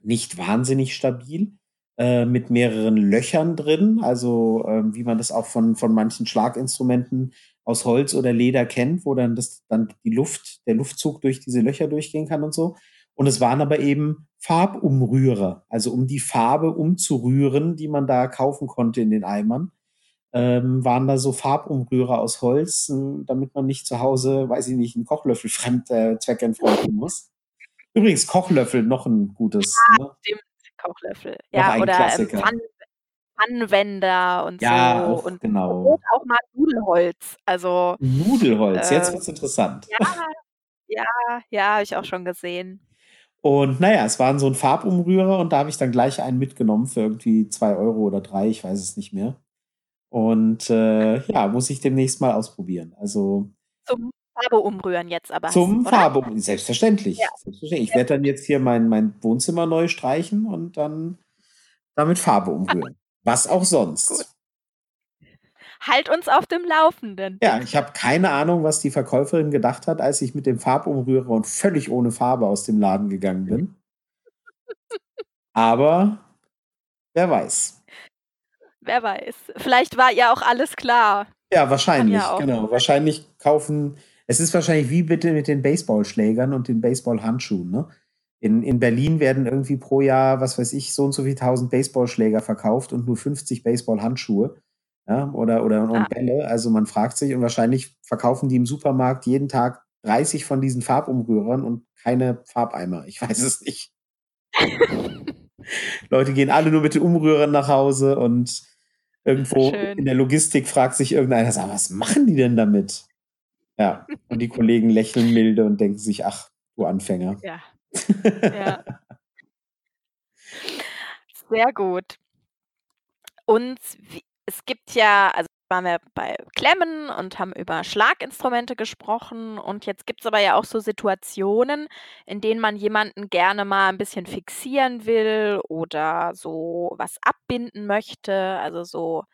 nicht wahnsinnig stabil äh, mit mehreren Löchern drin, also äh, wie man das auch von, von manchen Schlaginstrumenten aus Holz oder Leder kennt, wo dann das dann die Luft, der Luftzug durch diese Löcher durchgehen kann und so. Und es waren aber eben Farbumrührer, also um die Farbe umzurühren, die man da kaufen konnte in den Eimern, ähm, waren da so Farbumrührer aus Holz, äh, damit man nicht zu Hause, weiß ich nicht, einen Kochlöffel fremd äh, zweckentfremden muss. Übrigens, Kochlöffel noch ein gutes. Ja, ne? Kochlöffel. Ja, oder ähm, Pfann Pfannenwender und ja, so. Und genau. auch mal Nudelholz. Also, Nudelholz, äh, jetzt wird's interessant. Ja, ja, ja, habe ich auch schon gesehen. Und naja, es waren so ein Farbumrührer und da habe ich dann gleich einen mitgenommen für irgendwie zwei Euro oder drei, ich weiß es nicht mehr. Und äh, ja, muss ich demnächst mal ausprobieren. Also zum Farbe umrühren jetzt aber. Zum? Farbe umrühren, selbstverständlich. Ja. selbstverständlich. Ich werde dann jetzt hier mein, mein Wohnzimmer neu streichen und dann damit Farbe umrühren. Was auch sonst. Gut. Halt uns auf dem Laufenden. Ja, ich habe keine Ahnung, was die Verkäuferin gedacht hat, als ich mit dem Farbumrührer und völlig ohne Farbe aus dem Laden gegangen bin. Aber wer weiß. Wer weiß. Vielleicht war ihr auch alles klar. Ja, wahrscheinlich, ja genau. Wahrscheinlich kaufen es ist wahrscheinlich wie bitte mit den Baseballschlägern und den Baseballhandschuhen. Ne? In, in Berlin werden irgendwie pro Jahr, was weiß ich, so und so viel tausend Baseballschläger verkauft und nur 50 Baseballhandschuhe ja? oder, oder und ah. Bälle. Also man fragt sich und wahrscheinlich verkaufen die im Supermarkt jeden Tag 30 von diesen Farbumrührern und keine Farbeimer. Ich weiß es nicht. Leute gehen alle nur mit den Umrührern nach Hause und irgendwo in der Logistik fragt sich irgendeiner, was machen die denn damit? Ja, und die Kollegen lächeln milde und denken sich, ach, du Anfänger. Ja. Ja. Sehr gut. Und es gibt ja, also waren wir bei Klemmen und haben über Schlaginstrumente gesprochen und jetzt gibt es aber ja auch so Situationen, in denen man jemanden gerne mal ein bisschen fixieren will oder so was abbinden möchte, also so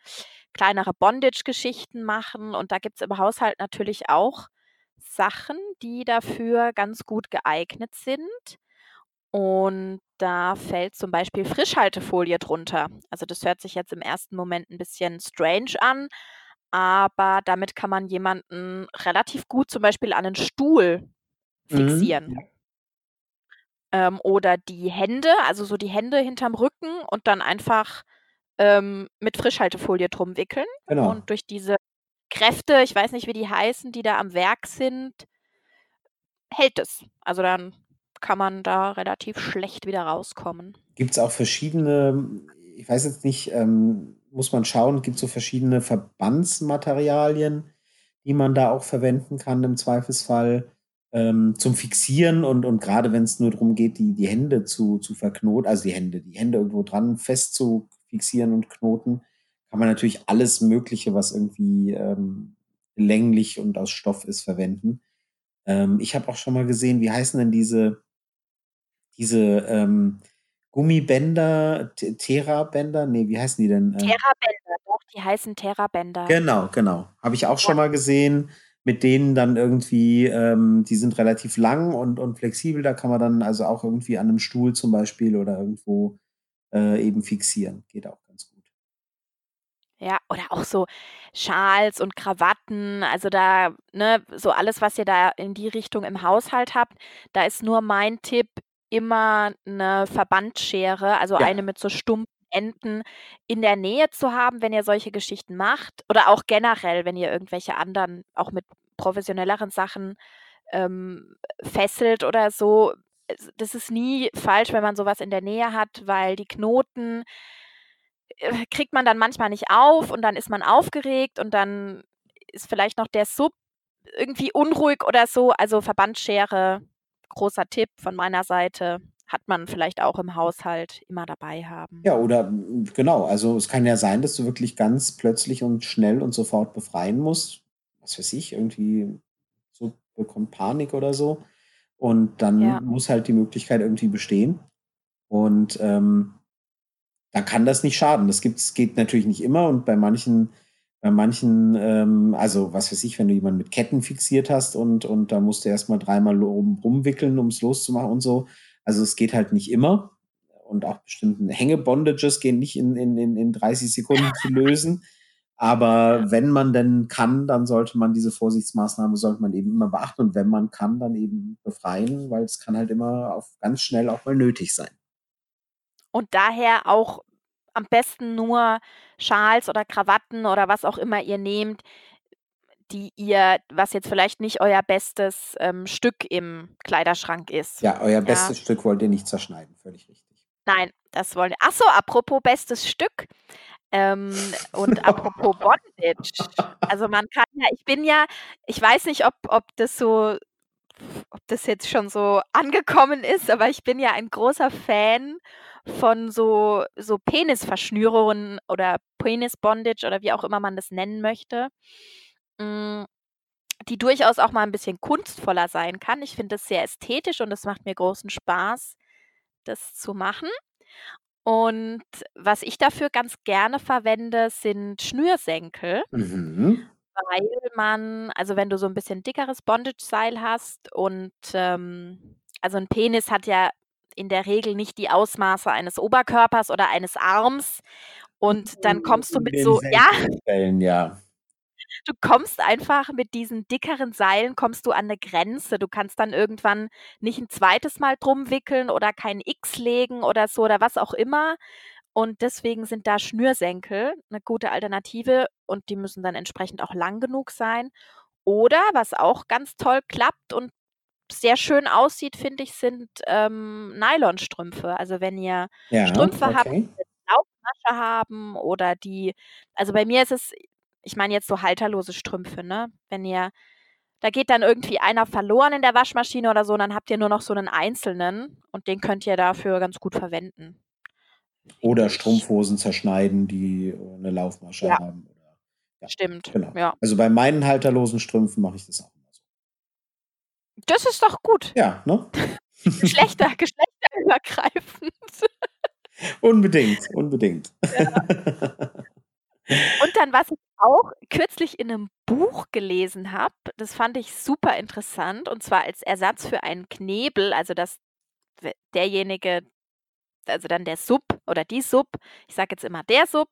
kleinere Bondage-Geschichten machen. Und da gibt es im Haushalt natürlich auch Sachen, die dafür ganz gut geeignet sind. Und da fällt zum Beispiel Frischhaltefolie drunter. Also das hört sich jetzt im ersten Moment ein bisschen strange an, aber damit kann man jemanden relativ gut zum Beispiel an einen Stuhl mhm, fixieren. Mhm, ähm, oder die Hände, also so die Hände hinterm Rücken und dann einfach ähm, mit Frischhaltefolie drum wickeln. Genau. Und durch diese Kräfte, ich weiß nicht, wie die heißen, die da am Werk sind, hält es. Also dann kann man da relativ schlecht wieder rauskommen. Gibt es auch verschiedene, ich weiß jetzt nicht, ähm, muss man schauen, gibt es so verschiedene Verbandsmaterialien, die man da auch verwenden kann im Zweifelsfall ähm, zum Fixieren und, und gerade wenn es nur darum geht, die, die Hände zu, zu verknoten, also die Hände, die Hände irgendwo dran fest zu fixieren und knoten, kann man natürlich alles Mögliche, was irgendwie ähm, länglich und aus Stoff ist, verwenden. Ähm, ich habe auch schon mal gesehen, wie heißen denn diese, diese ähm, Gummibänder, Terra-Bänder? Nee, wie heißen die denn? Ähm? Terra-Bänder, doch, die heißen Terra-Bänder. Genau, genau. Habe ich auch schon mal gesehen. Mit denen dann irgendwie, ähm, die sind relativ lang und, und flexibel. Da kann man dann also auch irgendwie an einem Stuhl zum Beispiel oder irgendwo äh, eben fixieren. Geht auch. Ja, oder auch so Schals und Krawatten, also da ne, so alles, was ihr da in die Richtung im Haushalt habt, da ist nur mein Tipp, immer 'ne Verbandschere, also Ja. eine mit so stumpfen Enden in der Nähe zu haben, wenn ihr solche Geschichten macht oder auch generell, wenn ihr irgendwelche anderen, auch mit professionelleren Sachen, ähm, fesselt oder so. Das ist nie falsch, wenn man so was in der Nähe hat, weil die Knoten kriegt man dann manchmal nicht auf und dann ist man aufgeregt und dann ist vielleicht noch der Sub irgendwie unruhig oder so. Also Verbandschere, großer Tipp von meiner Seite, hat man vielleicht auch im Haushalt immer dabei haben. Ja, oder hm, genau, also es kann ja sein, dass du wirklich ganz plötzlich und schnell und sofort befreien musst. Was weiß ich, irgendwie so bekommt Panik oder so. Und Ja. dann muss halt die Möglichkeit irgendwie bestehen. Und ähm, da kann das nicht schaden. Das gibt's geht natürlich nicht immer und bei manchen bei manchen, ähm also, was weiß ich, wenn du jemanden mit Ketten fixiert hast und und da musst du erst mal dreimal rum rumwickeln, um's loszumachen und so. Also, es geht halt nicht immer und auch bestimmten Hängebondages gehen nicht in in in in 30 Sekunden zu lösen. Aber wenn man denn kann, dann sollte man diese Vorsichtsmaßnahme sollte man eben immer beachten und wenn man kann, dann eben befreien, weil es kann halt immer auf ganz schnell auch mal nötig sein. Und daher auch am besten nur Schals oder Krawatten oder was auch immer ihr nehmt, die ihr was jetzt vielleicht nicht euer bestes, ähm, Stück im Kleiderschrank ist, Ja, euer ja? bestes Stück wollt ihr nicht zerschneiden, völlig richtig. Nein, das wollen ach so, apropos bestes Stück, ähm, und apropos Bondage. Also, man kann ja ich bin ja ich weiß nicht, ob ob das so ob das jetzt schon so angekommen ist, aber ich bin ja ein großer Fan von so so Penisverschnürungen oder Penis-Bondage oder wie auch immer man das nennen möchte, hm, die durchaus auch mal 'n bisschen kunstvoller sein kann. Ich finde das sehr ästhetisch und es macht mir großen Spaß, das zu machen. Und was ich dafür ganz gerne verwende, sind Schnürsenkel Mhm. weil man also, wenn du so 'n bisschen dickeres Bondageseil hast und, ähm also, 'n Penis hat ja in der Regel nicht die Ausmaße eines Oberkörpers oder eines Arms und dann kommst du mit so ja? Fällen, ja. Du kommst einfach mit diesen dickeren Seilen kommst du an 'ne Grenze. Du kannst dann irgendwann nicht 'n zweites Mal drum wickeln oder kein X legen oder so oder was auch immer. Und deswegen sind da Schnürsenkel 'ne gute Alternative und die müssen dann entsprechend auch lang genug sein. Oder was auch ganz toll klappt und sehr schön aussieht, finde ich, sind, ähm, Nylonstrümpfe. Also, wenn ihr Ja, Strümpfe habt, die okay. Laufmasche haben oder die also, bei mir ist es ich meine jetzt so halterlose Strümpfe, ne? Wenn ihr da geht dann irgendwie einer verloren in der Waschmaschine oder so und dann habt ihr nur noch so 'nen einzelnen und den könnt ihr dafür ganz gut verwenden, Oder. Strumpfhosen zerschneiden, die, äh, 'ne Laufmasche Ja. haben ja, Stimmt, genau. ja. Also, bei meinen halterlosen Strümpfen mache ich das auch. Das ist doch gut. Ja, ne? Geschlechter geschlechterübergreifend. Unbedingt, unbedingt. Ja. Und dann, was ich auch kürzlich in 'nem Buch gelesen habe, das fand ich super interessant, und zwar als Ersatz für einen Knebel, also, dass derjenige also, dann der Sub oder die Sub, ich sage jetzt immer der Sub,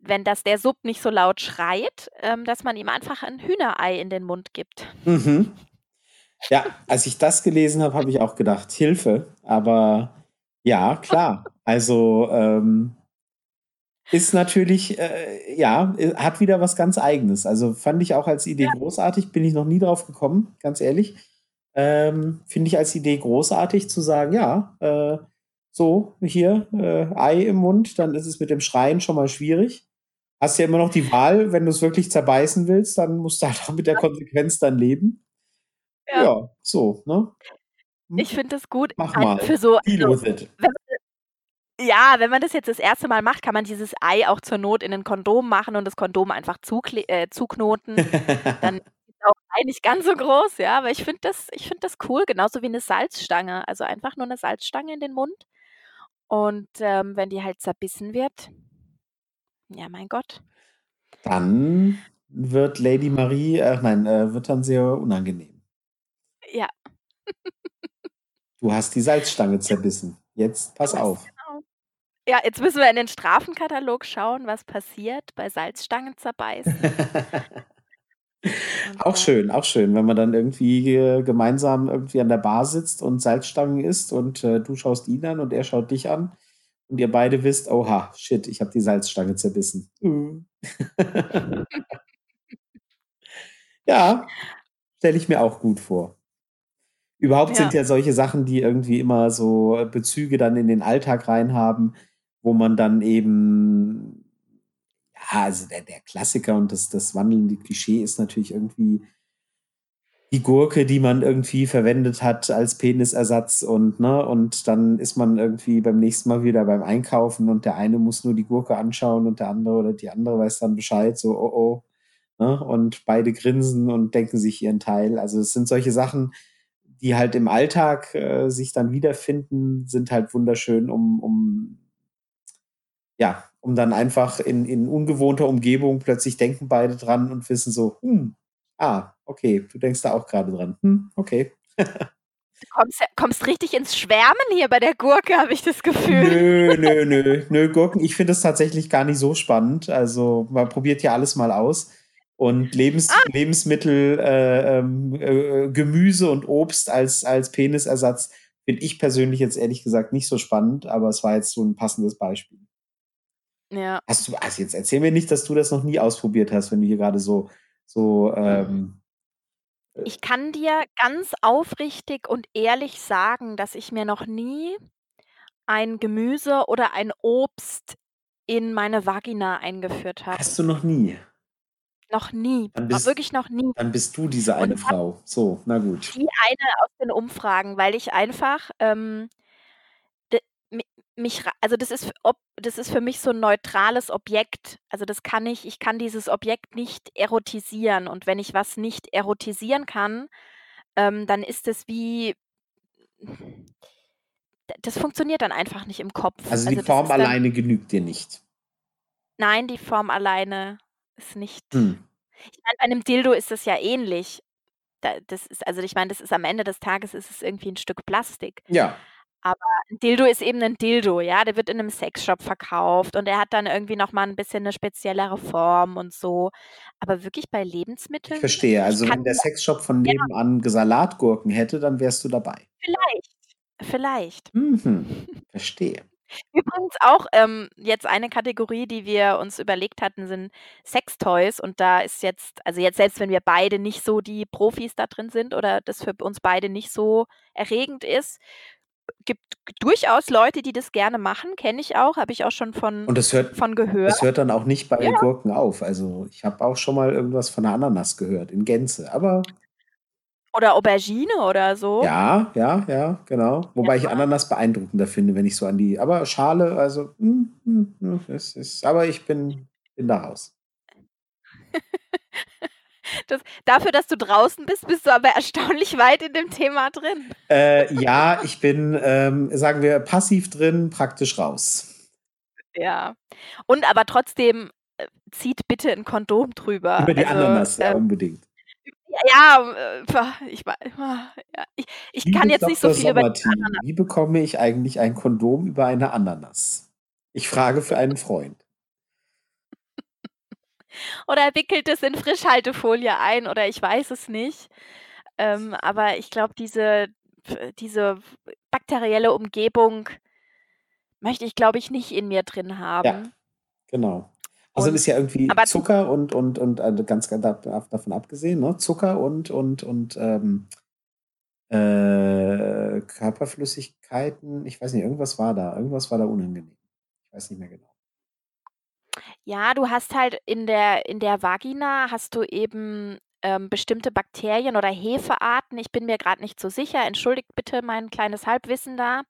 wenn dass der Sub nicht so laut schreit, ähm, dass man ihm einfach 'n Hühnerei in den Mund gibt. Mhm. Ja, als ich das gelesen habe, habe ich auch gedacht: „Hilfe“, aber ja, klar. Also, ähm ist natürlich, äh, ja, äh, hat wieder was ganz Eigenes. Also, fand ich auch als Idee Ja. großartig, bin ich noch nie drauf gekommen, ganz ehrlich. Ähm, finde ich als Idee großartig zu sagen: „Ja, äh, so, hier, äh, Ei im Mund“, dann ist es mit dem Schreien schon mal schwierig. Hast ja immer noch die Wahl, wenn du's wirklich zerbeißen willst, dann musst du halt auch mit der. Konsequenz dann leben. Ja. Ja, so, ne? Ich Hm. finde das gut. Mach Ein mal. für so also, wenn man ja, wenn man das jetzt das 1. Mal macht, kann man dieses Ei auch zur Not in 'nen Kondom machen und das Kondom einfach äh, zuknoten. Dann ist auch Ei nicht ganz so groß, ja, aber ich finde das ich finde das cool, genauso wie 'ne Salzstange. Also, einfach nur 'ne Salzstange in den Mund und, ähm, wenn die halt zerbissen wird ja, mein Gott. Dann wird Lady Marie ach nein, äh, wird dann sehr unangenehm. Ja. Du hast die Salzstange zerbissen. Jetzt pass Ganz auf. genau. Ja, jetzt müssen wir in den Strafenkatalog schauen, was passiert bei Salzstangen zerbeißen. Auch schön, auch schön, wenn man dann irgendwie, äh, gemeinsam irgendwie an der Bar sitzt und Salzstangen isst und, äh, du schaust ihn an und er schaut dich an und ihr beide wisst: „Oha, shit, ich habe die Salzstange zerbissen.“ Mhm. Ja, stelle ich mir auch gut vor. Überhaupt sind Ja. ja solche Sachen, die irgendwie immer so Bezüge dann in den Alltag rein haben, wo man dann eben ja, also der der Klassiker und das das wandelnde Klischee ist natürlich irgendwie die Gurke, die man irgendwie verwendet hat als Penisersatz und ne, und dann ist man irgendwie beim nächsten Mal wieder beim Einkaufen und der eine muss nur die Gurke anschauen und der andere oder die andere weiß dann Bescheid, so: „Oh, oh“, ne? Und beide grinsen und denken sich ihren Teil. Also, es sind solche Sachen, die halt im Alltag, äh, sich dann wiederfinden, sind halt wunderschön, um um ja, um dann einfach in in ungewohnter Umgebung plötzlich denken beide dran und wissen so: „Hm, ah, okay, du denkst da auch grade dran. Hm, okay.“ Du kommst kommst richtig ins Schwärmen hier bei der Gurke, habe ich das Gefühl. Nö, nö, nö, nö, Gurken ich finde es tatsächlich gar nicht so spannend. Also, man probiert ja alles mal aus und Lebens Ah. Lebensmittel, äh, ähm, äh, Gemüse und Obst als als Penisersatz finde ich persönlich jetzt ehrlich gesagt nicht so spannend, aber es war jetzt so 'n passendes Beispiel. Ja. Hast du also, jetzt erzähl mir nicht, dass du das noch nie ausprobiert hast, wenn du hier grade so so, ähm, äh Ich kann dir ganz aufrichtig und ehrlich sagen, dass ich mir noch nie ein Gemüse oder ein Obst in meine Vagina eingeführt habe. Hast du noch nie? Noch nie, Dann bist wirklich noch nie. dann bist du diese eine Frau. So, na gut. die eine aus den Umfragen, weil ich einfach, ähm, mich also, das ist ob das ist für mich so 'n neutrales Objekt. Also, das kann ich ich kann dieses Objekt nicht erotisieren und wenn ich was nicht erotisieren kann, ähm, dann ist es wie das funktioniert dann einfach nicht im Kopf. Also, die Also, Form dann alleine genügt dir nicht? Nein, die Form alleine ist nicht Hm. ich meine, bei 'nem Dildo ist das ja ähnlich. Da das ist also, ich meine, das ist am Ende des Tages ist es irgendwie 'n Stück Plastik. Ja. Aber 'n Dildo ist eben 'nen Dildo, ja? Der wird in 'nem Sexshop verkauft und der hat dann irgendwie noch mal 'n bisschen 'ne speziellere Form und so. Aber wirklich bei Ich Lebensmitteln verstehe. ich Also, kann wenn der Sexshop von ja. nebenan Ge Salatgurken hätte, dann wärst du dabei? Vielleicht, vielleicht. Mhm, verstehe. Übrigens auch, ähm, jetzt eine Kategorie, die wir uns überlegt hatten, sind Sextoys und da ist jetzt also, jetzt selbst wenn wir beide nicht so die Profis da drin sind oder das für uns beide nicht so erregend ist, gibt durchaus Leute, die das gerne machen, kenne ich auch, habe ich auch schon von Und das hört von gehört. das hört dann auch nicht bei Ja. Gurken auf. Also, ich habe auch schon mal irgendwas von 'ner Ananas gehört in Gänze, aber Oder Aubergine oder so. Ja, ja, ja, genau. Wobei ich Ja. Ananas beeindruckender finde, wenn ich so an die aber Schale, also, hm, hm, es ist aber ich bin bin da raus. Das dafür, dass du draußen bist, bist du aber erstaunlich weit in dem Thema drin. Äh, ja, ich bin, ähm, sagen wir, passiv drin, praktisch raus. Ja. Und aber trotzdem, äh, zieht bitte 'n Kondom drüber. Über die Also, Ananas, ja, ähm unbedingt. Ja, äh, ich ich ich kann Liebe jetzt nicht so viel über die Ananas wie bekomme ich eigentlich ein Kondom über eine Ananas? Ich frage für einen Freund. Oder er wickelt es in Frischhaltefolie ein oder ich weiß es nicht. Ähm, aber ich glaube, diese diese bakterielle Umgebung möchte ich, glaube ich, nicht in mir drin Ja, haben. Genau. Also, ist ja irgendwie Zucker und und und also, ganz ganz da davon abgesehen, ne, Zucker und und und, ähm, äh, Körperflüssigkeiten, ich weiß nicht, irgendwas war da irgendwas war da unangenehm. Ich weiß nicht mehr genau. Ja, du hast halt in der in der Vagina hast du eben, ähm, bestimmte Bakterien oder Hefearten. Ich bin mir grad nicht so sicher. Entschuldigt bitte mein kleines Halbwissen da.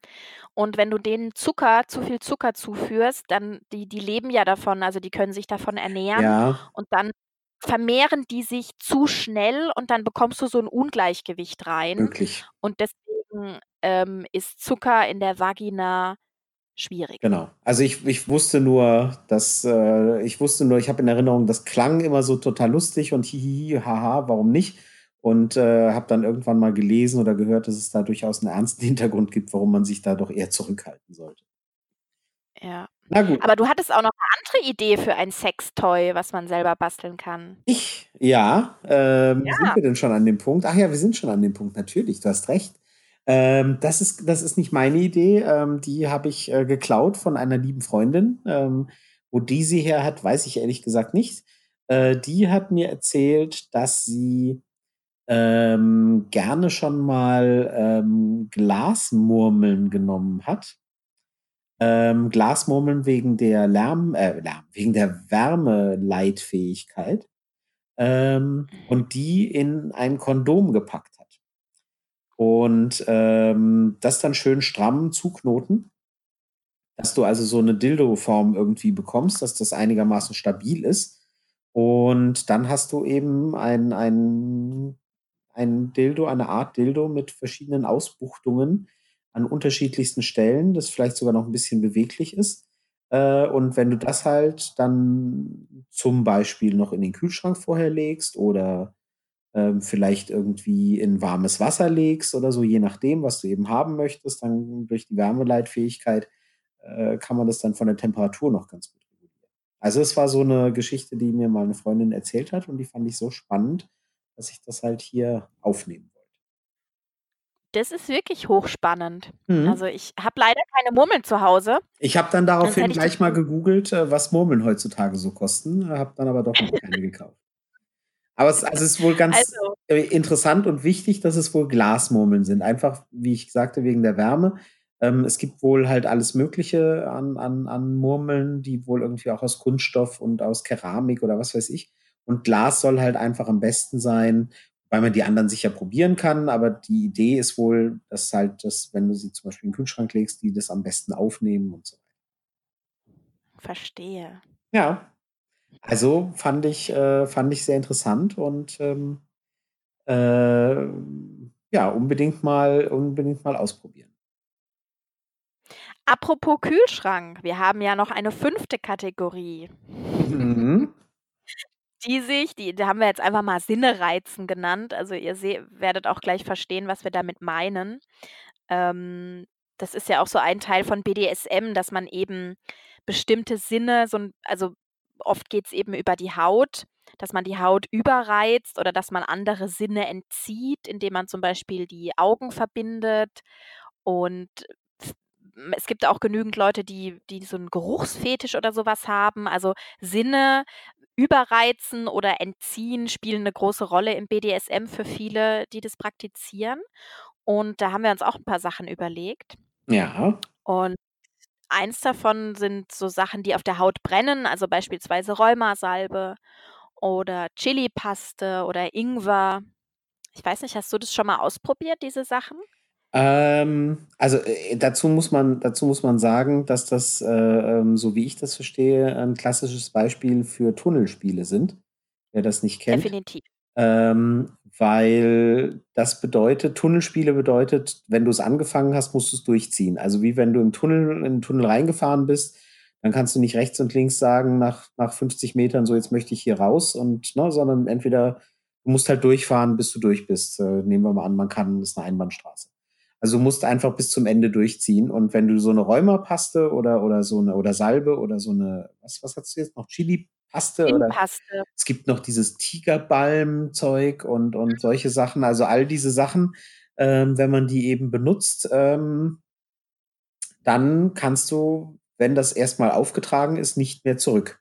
Und wenn du denen Zucker zu viel Zucker zuführst, dann die die leben ja davon, also, die können sich davon ernähren Ja. und dann vermehren die sich zu schnell und dann bekommst du so 'n Ungleichgewicht rein. Möglich. Und deswegen, ähm, ist Zucker in der Vagina schwierig. Genau. Also, ich ich wusste nur, dass äh, ich wusste nur ich habe in Erinnerung, das klang immer so total lustig und hi hi hi, ha ha, warum nicht? Und, äh, habe dann irgendwann mal gelesen oder gehört, dass es da durchaus 'n ernsten Hintergrund gibt, warum man sich da doch eher zurückhalten sollte. Ja. Na gut. Aber du hattest auch noch 'ne andere Idee für ein Sextoy, was man selber basteln kann. Ich? Ja, ähm, sind Ja. wir denn schon an dem Punkt? Ach ja, wir sind schon an dem Punkt, natürlich, du hast recht. Ähm, das ist das ist nicht meine Idee, ähm, die habe ich, äh, geklaut von einer lieben Freundin. Ähm, wo die sie her hat, weiß ich ehrlich gesagt nicht. Äh, die hat mir erzählt, dass sie, ähm, gerne schon mal, ähm, Glasmurmeln genommen hat. Ähm, Glasmurmeln wegen der Lärm äh, Lärm wegen der Wärmeleitfähigkeit, und die in ein Kondom gepackt. Und, ähm, das dann schön stramm zuknoten dass du also so 'ne Dildo-Form irgendwie bekommst, dass das einigermaßen stabil ist. Und dann hast du eben ein ein ein Dildo eine Art Dildo mit verschiedenen Ausbuchtungen an unterschiedlichsten Stellen, das vielleicht sogar noch 'n bisschen beweglich ist. Äh, und wenn du das halt dann zum Beispiel noch in den Kühlschrank vorher legst oder, ähm, vielleicht irgendwie in warmes Wasser legst oder so, je nachdem, was du eben haben möchtest, dann durch die Wärmeleitfähigkeit, äh, kann man das dann von der Temperatur noch ganz gut regulieren. Also, es war so 'ne Geschichte, die mir mal 'ne Freundin erzählt hat und die fand ich so spannend, dass ich das halt hier aufnehmen wollte. Das ist wirklich hochspannend. Mhm. Also, ich habe leider keine Murmeln zu Hause. Ich habe dann daraufhin gleich mal ge gegoogelt, äh, was Murmeln heutzutage so kosten, habe dann aber doch noch keine gekauft. Aber es also, es ist wohl ganz, Also äh, interessant und wichtig, dass es wohl Glasmurmeln sind. Einfach, wie ich sagte, wegen der Wärme. Ähm, es gibt wohl halt alles Mögliche an an an Murmeln, die wohl irgendwie auch aus Kunststoff und aus Keramik oder was weiß ich. Und Glas soll halt einfach am besten sein, weil man die anderen sicher probieren kann, aber die Idee ist wohl, dass halt das, wenn du sie zum Beispiel in 'n Kühlschrank legst, die das am besten aufnehmen und so. Verstehe. Ja. Also, fand ich äh, fand ich sehr interessant und, ähm, ähm, ja, unbedingt mal unbedingt mal ausprobieren. Apropos Kühlschrank, wir haben ja noch eine 5. Kategorie. Mhm. Die sich die die haben wir jetzt einfach mal Sinne reizen genannt. Also, ihr se werdet auch gleich verstehen, was wir damit meinen. Ähm, das ist ja auch so ein Teil von BDSM, dass man eben bestimmte Sinne so 'n also, oft geht's eben über die Haut, dass man die Haut überreizt oder dass man andere Sinne entzieht, indem man zum Beispiel die Augen verbindet. Und es gibt auch genügend Leute, die die so 'n Geruchsfetisch oder so was haben. Also, Sinne überreizen oder entziehen spielen 'ne große Rolle im BDSM für viele, die das praktizieren. Und da haben wir uns auch 'n paar Sachen überlegt. Ja. Und eins davon sind so Sachen, die auf der Haut brennen, also, beispielsweise Rheumasalbe oder Chilipaste oder Ingwer. Ich weiß nicht, hast du das schon mal ausprobiert, diese Sachen? Ähm, also, äh, dazu muss man dazu muss man sagen, dass das, äh, ähm, so wie ich das verstehe, ein klassisches Beispiel für Tunnelspiele sind, wer das nicht kennt. Definitiv. Ähm, weil das bedeutet Tunnelspiele bedeutet, wenn du's angefangen hast, musst du's durchziehen. Also, wie wenn du im Tunnel in 'n Tunnel reingefahren bist, dann kannst du nicht rechts und links sagen nach nach 50 Metern: „So, jetzt möchte ich hier raus“ und ne, sondern entweder du musst halt durchfahren, bis du durch bist. Äh, nehmen wir mal an, man kann ist 'ne Einbahnstraße. Also, du musst einfach bis zum Ende durchziehen. Und wenn du so 'ne Rheumapaste oder oder so 'ne oder Salbe oder so 'ne was was hattest du jetzt noch? Chilipaste oder Chilipaste. es gibt noch dieses Tigerbalm-Zeug und und solche Sachen. Also, all diese Sachen, ähm, wenn man die eben benutzt, ähm dann kannst du, wenn das erst mal aufgetragen ist, nicht mehr zurück.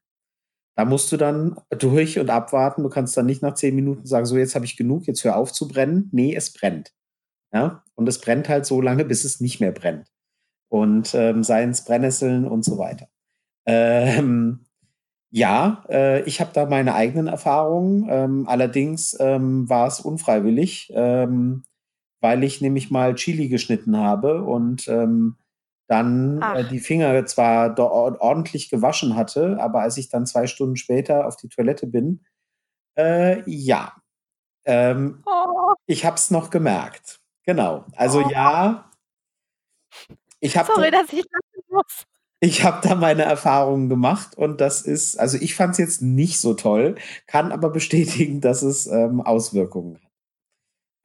Da musst du dann durch und abwarten. Du kannst dann nicht nach 10 Minuten sagen: „So, jetzt habe ich genug, jetzt hör auf zu brennen.“ Ne, es brennt. Ja? Und es brennt halt so lange, bis es nicht mehr brennt. Und, ähm, seien's Brennnesseln und so weiter. Ähm, ja, äh, ich habe da meine eigenen Erfahrungen. Ähm, allerdings, ähm, war's unfreiwillig, ähm, weil ich nämlich mal Chili geschnitten habe und, ähm, dann, äh, die Finger zwar ordentlich gewaschen hatte, aber als ich dann 2 Stunden später auf die Toilette bin, äh, ja, ähm, Oh. ich habe es noch gemerkt. Genau. Also, Oh. ja ich habe Sorry, da dass ich lachen muss. Ich habe da meine Erfahrungen gemacht und das ist also, ich fand's jetzt nicht so toll, kann aber bestätigen, dass es, ähm, Auswirkungen hat.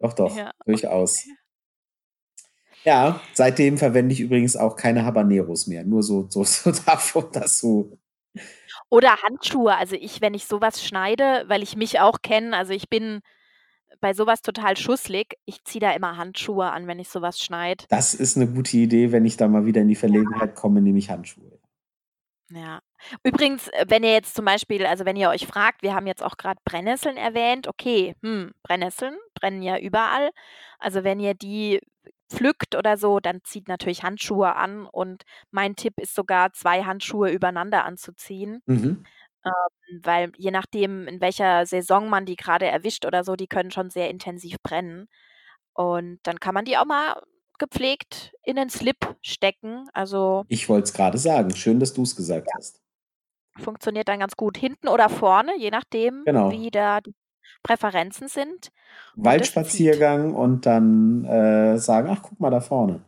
Doch, doch, Ja, durchaus. Ja, seitdem verwende ich übrigens auch keine Habaneros mehr. Nur so, so, so davon, dass so. Oder Handschuhe. Also ich, wenn ich sowas schneide, weil ich mich auch kenne, also ich bin bei sowas total schusslig. Ich ziehe da immer Handschuhe an, wenn ich sowas schneide. Das ist eine gute Idee, wenn ich da mal wieder in die Verlegenheit komme, nehme ich Handschuhe. Ja. Übrigens, äh, wenn ihr jetzt zum Beispiel also wenn ihr euch fragt, wir haben jetzt auch gerade Brennnesseln erwähnt, okay, hm, Brennnesseln brennen ja überall. Also, wenn ihr die pflückt oder so, dann zieht natürlich Handschuhe an und mein Tipp ist sogar, zwei Handschuhe übereinander anzuziehen. Mhm. Ähm, weil je nachdem, in welcher Saison man die gerade erwischt oder so, die können schon sehr intensiv brennen. Und dann kann man die auch mal gepflegt in den Slip stecken. Also Ich wollte es gerade sagen. Schön, dass du es gesagt Ja. hast. funktioniert dann ganz gut. Hinten oder vorne, je nachdem, Genau. wie da die Präferenzen sind. Und. Waldspaziergang und dann äh, sagen, ach, guck mal da vorne.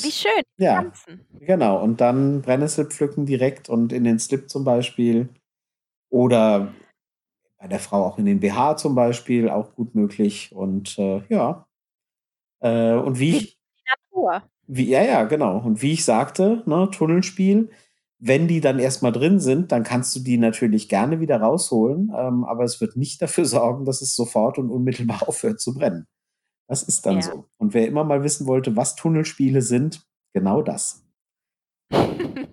Wie Und schön, die ja, Pflanzen. genau. Und dann Brennnessel pflücken direkt und in den Slip zum Beispiel. Oder bei der Frau auch in den BH zum Beispiel, auch gut möglich. Und äh, ja. Äh, und wie ich, die Natur. wie, ja, ja, genau. Und wie ich sagte, ne, Tunnelspiel, wenn die dann erstmal drin sind, dann kannst du die natürlich gerne wieder rausholen, ähm, aber es wird nicht dafür sorgen, dass es sofort und unmittelbar aufhört zu brennen. Das ist dann Ja. so. Und wer immer mal wissen wollte, was Tunnelspiele sind, genau das.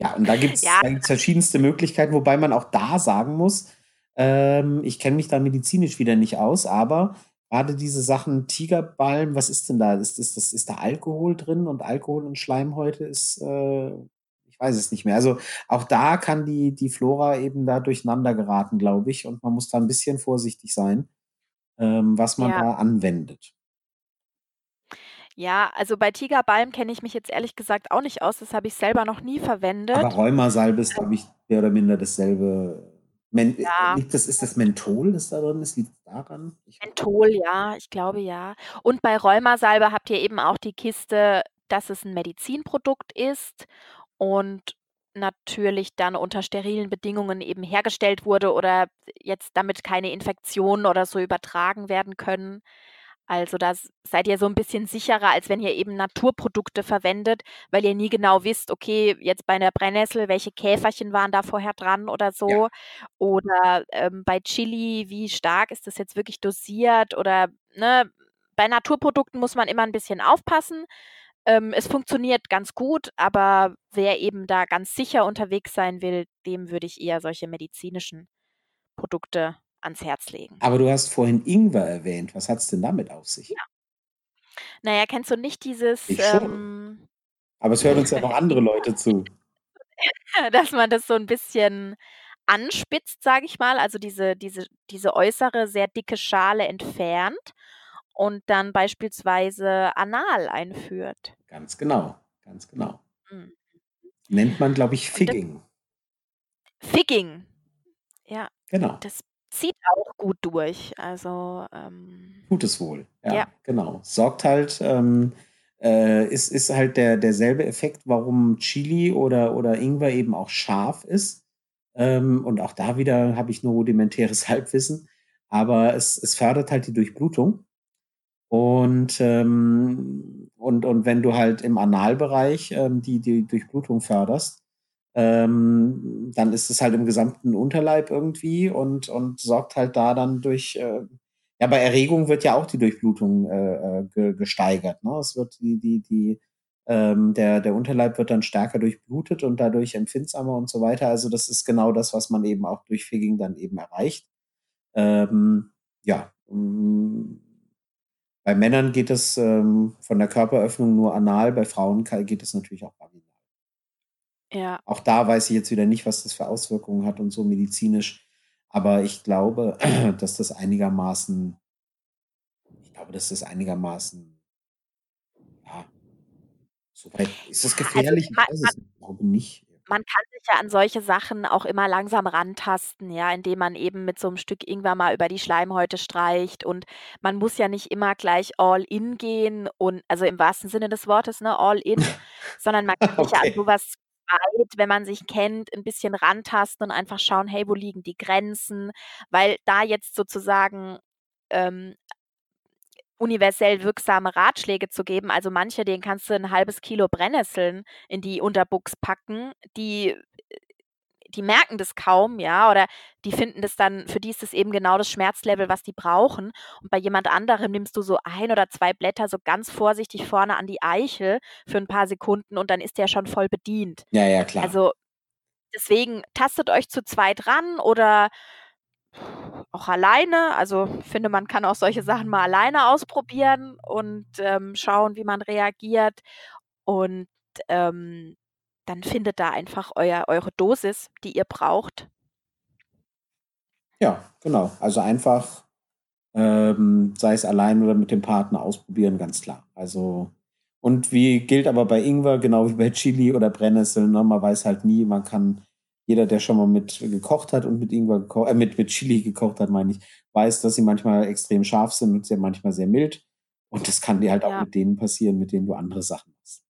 Ja, und da gibt es Ja. verschiedenste Möglichkeiten, wobei man auch da sagen muss, ähm, ich kenne mich da medizinisch wieder nicht aus, aber gerade diese Sachen Tigerbalm, was ist denn da? Ist, ist, das, ist da Alkohol drin und Alkohol und Schleimhäute ist, äh, ich weiß es nicht mehr. Also auch da kann die, die Flora eben da durcheinander geraten, glaube ich, und man muss da ein bisschen vorsichtig sein, ähm, was man Ja. da anwendet. Ja, also bei Tigerbalm kenne ich mich jetzt ehrlich gesagt auch nicht aus. Das habe ich selber noch nie verwendet. Aber Rheumasalbe ist, glaube ich, mehr oder minder dasselbe. Men Ja. liegt das, ist das Menthol, das da drin ist? Liegt es daran? Ich, Menthol, ja, ich glaube ja. Und bei Rheumasalbe habt ihr eben auch die Kiste, dass es ein Medizinprodukt ist und natürlich dann unter sterilen Bedingungen eben hergestellt wurde oder jetzt damit keine Infektionen oder so übertragen werden können. Also, da seid ihr so ein bisschen sicherer, als wenn ihr eben Naturprodukte verwendet, weil ihr nie genau wisst, okay, jetzt bei 'ner Brennnessel, welche Käferchen waren da vorher dran oder ja. so. Oder, ähm, bei Chili, wie stark ist das jetzt wirklich dosiert oder ne? Bei Naturprodukten muss man immer ein bisschen aufpassen. Ähm, es funktioniert ganz gut, aber wer eben da ganz sicher unterwegs sein will, dem würde ich eher solche medizinischen Produkte ans Herz legen. Aber du hast vorhin Ingwer erwähnt. Was hat es denn damit auf sich? Ja. Na ja, kennst du nicht dieses, Ich schon. ähm Aber es hören uns ja noch andere Leute zu. dass man das so ein bisschen anspitzt, sage ich mal, also diese diese diese äußere, sehr dicke Schale entfernt und dann beispielsweise anal einführt. Ganz genau, ganz genau. Mhm. Nennt man, glaube ich, Figging. Figging. Ja, Genau. das zieht auch gut durch. Also, ähm Tut es wohl. Ja, Ja. genau. Sorgt halt, ähm, äh, ist, ist halt der, derselbe Effekt, warum Chili oder, oder Ingwer eben auch scharf ist. Ähm, und auch da wieder habe ich nur rudimentäres Halbwissen. Aber es, es fördert halt die Durchblutung. Und, ähm, und, und wenn du halt im Analbereich ähm, die, die Durchblutung förderst, ähm, dann ist es halt im gesamten Unterleib irgendwie und, und sorgt halt da dann durch, äh, ja, bei Erregung wird ja auch die Durchblutung äh, äh, ge gesteigert. Ne? Es wird die, die, die, ähm, der, der Unterleib wird dann stärker durchblutet und dadurch empfindsamer und so weiter. Also das ist genau das, was man eben auch durch Figging dann eben erreicht. Ähm, ja, ähm, bei Männern geht es ähm, von der Körperöffnung nur anal, bei Frauen geht es natürlich auch vaginal. Ja. Auch da weiß ich jetzt wieder nicht, was das für Auswirkungen hat und so medizinisch. Aber ich glaube, dass das einigermaßen, ich glaube, dass das einigermaßen, ja, soweit, ist das also gefährlich? ma Ich weiß es nicht. Ich glaube nicht. Man kann sich ja an solche Sachen auch immer langsam rantasten, ja, indem man eben mit so 'nem Stück Ingwer mal über die Schleimhäute streicht und man muss ja nicht immer gleich all in gehen und also im wahrsten Sinne des Wortes, ne, all in, sondern man kann sich ja an Okay. so was weit, wenn man sich kennt, 'n bisschen rantasten und einfach schauen: „Hey, wo liegen die Grenzen?“ Weil da jetzt sozusagen, ähm universell wirksame Ratschläge zu geben. Also manche, denen kannst du ein halbes Kilo Brennnesseln in die Unterbuchs packen, die die merken das kaum, ja, oder die finden das dann für die ist das eben genau das Schmerzlevel, was die brauchen. Und bei jemand anderem nimmst du so ein oder zwei Blätter so ganz vorsichtig vorne an die Eichel für ein paar Sekunden und dann ist der schon voll bedient. Ja, ja, klar. Also, deswegen tastet euch zu zweit ran oder auch alleine. Also, finde, man kann auch solche Sachen mal alleine ausprobieren und, ähm, schauen, wie man reagiert. Und, ähm, dann findet da einfach euer eure Dosis, die ihr braucht. Ja, genau. Also einfach, ähm, sei es allein oder mit dem Partner ausprobieren, ganz klar. Also und wie gilt aber bei Ingwer, genau wie bei Chili oder Brennnesseln, ne, man weiß halt nie, man kann jeder, der schon mal mit gekocht hat und mit Ingwer gekocht, äh, mit, mit Chili gekocht hat, meine ich, weiß, dass sie manchmal extrem scharf sind und sehr manchmal sehr mild. Und das kann dir halt auch Ja. mit denen passieren, mit denen du andere Sachen machst.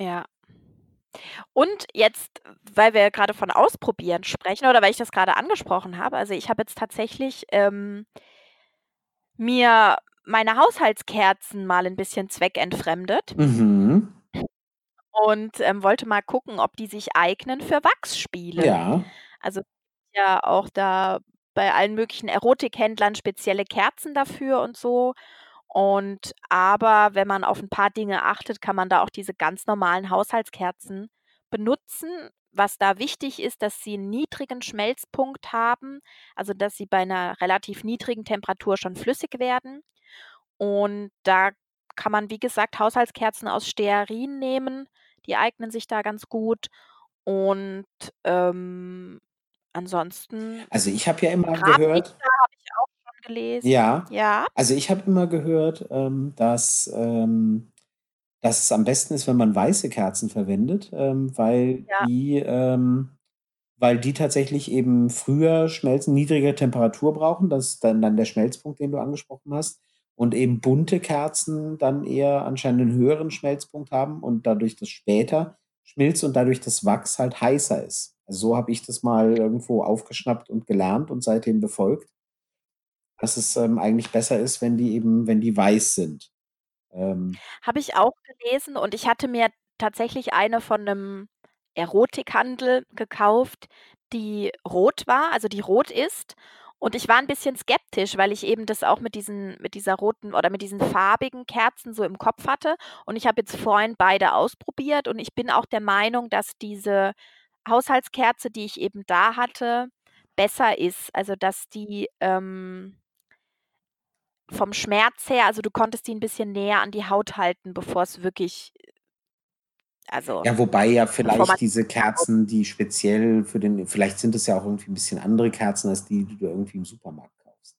Ja. Und jetzt, weil wir gerade von Ausprobieren sprechen oder weil ich das gerade angesprochen habe, also ich habe jetzt tatsächlich, ähm mir meine Haushaltskerzen mal ein bisschen zweckentfremdet Mhm. Und, ähm, wollte mal gucken, ob die sich eignen für Wachsspiele. Ja. Also, ja auch da bei allen möglichen Erotikhändlern spezielle Kerzen dafür und so. Und aber wenn man auf ein paar Dinge achtet, kann man da auch diese ganz normalen Haushaltskerzen benutzen. Was da wichtig ist, dass sie 'n niedrigen Schmelzpunkt haben, also, dass sie bei einer relativ niedrigen Temperatur schon flüssig werden. Und da kann man, wie gesagt, Haushaltskerzen aus Stearin nehmen. Die eignen sich da ganz gut. Und, ähm, ansonsten Also, ich habe ja immer gehört habe ich auch schon gelesen. Ja. Ja? Also, ich habe immer gehört, ähm, dass, ähm dass es am besten ist, wenn man weiße Kerzen verwendet, ähm, weil Ja. die ähm, weil die tatsächlich eben früher schmelzen, niedrige Temperatur brauchen. Das ist dann dann der Schmelzpunkt, den du angesprochen hast. Und eben bunte Kerzen dann eher anscheinend 'nen höheren Schmelzpunkt haben und dadurch das später schmilzt und dadurch das Wachs halt heißer ist. Also, so habe ich das mal irgendwo aufgeschnappt und gelernt und seitdem befolgt. Dass es, ähm, eigentlich besser ist, wenn die eben wenn die weiß sind. Ähm Habe ich auch gelesen und ich hatte mir tatsächlich eine von 'nem Erotikhandel gekauft, die rot war, also, die rot ist. Und ich war 'n bisschen skeptisch, weil ich eben das auch mit diesen mit dieser roten oder mit diesen farbigen Kerzen so im Kopf hatte. Und ich habe jetzt vorhin beide ausprobiert und ich bin auch der Meinung, dass diese Haushaltskerze, die ich eben da hatte, besser ist. Also, dass die, ähm vom Schmerz her also, du konntest die 'n bisschen näher an die Haut halten, bevor's wirklich also, Ja, wobei ja vielleicht diese Kerzen, die speziell für den vielleicht sind es ja auch irgendwie 'n bisschen andere Kerzen als die, die du irgendwie im Supermarkt kaufst.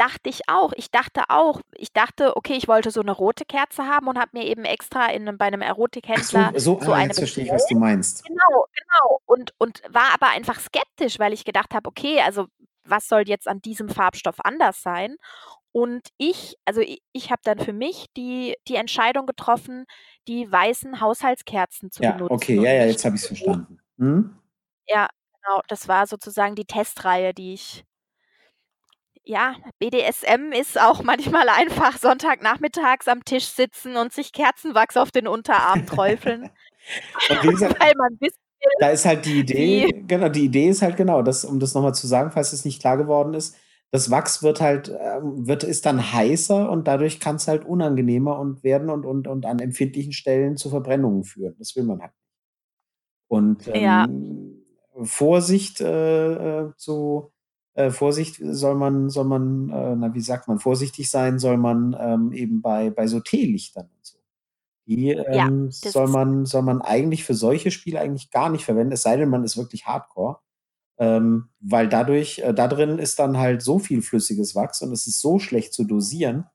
Dachte ich auch. Ich dachte auch ich dachte, okay, ich wollte so 'ne rote Kerze haben und habe mir eben extra in bei 'nem Ach Erotikhändler so, so so ah, eine jetzt verstehe ich, was du meinst. Genau, genau. Und und war aber einfach skeptisch, weil ich gedacht habe: „Okay, also, was soll jetzt an diesem Farbstoff anders sein?“ Und ich also, i ich habe dann für mich die die Entscheidung getroffen, die weißen Haushaltskerzen zu Ja, okay, benutzen ja, und ja, nicht jetzt habe diese roten. verstanden. Mhm. Ja, genau. Das war sozusagen die Testreihe, die ich ja, BDSM ist auch manchmal einfach Sonntagnachmittags am Tisch sitzen und sich Kerzenwachs auf den Unterarm träufeln, gesagt, weil man wissen da ist halt die Idee wie genau, die Idee ist halt genau, das um das noch mal zu sagen, falls es nicht klar geworden ist, das Wachs wird halt ähm, wird ist dann heißer und dadurch kann's halt unangenehmer und werden und und und an empfindlichen Stellen zu Verbrennungen führen. Das will man halt Und, Ja. ähm, Vorsicht, äh, äh, zu äh, Vorsicht soll man soll man, äh na, wie sagt man, vorsichtig sein soll man, ähm, eben bei bei so Teelichtern und so. Die, Ja, ähm, das soll man soll man eigentlich für solche Spiele eigentlich gar nicht verwenden, es sei denn, man ist wirklich Hardcore. Ähm, weil dadurch äh, da drin ist dann halt so viel flüssiges Wachs und es ist so schlecht zu dosieren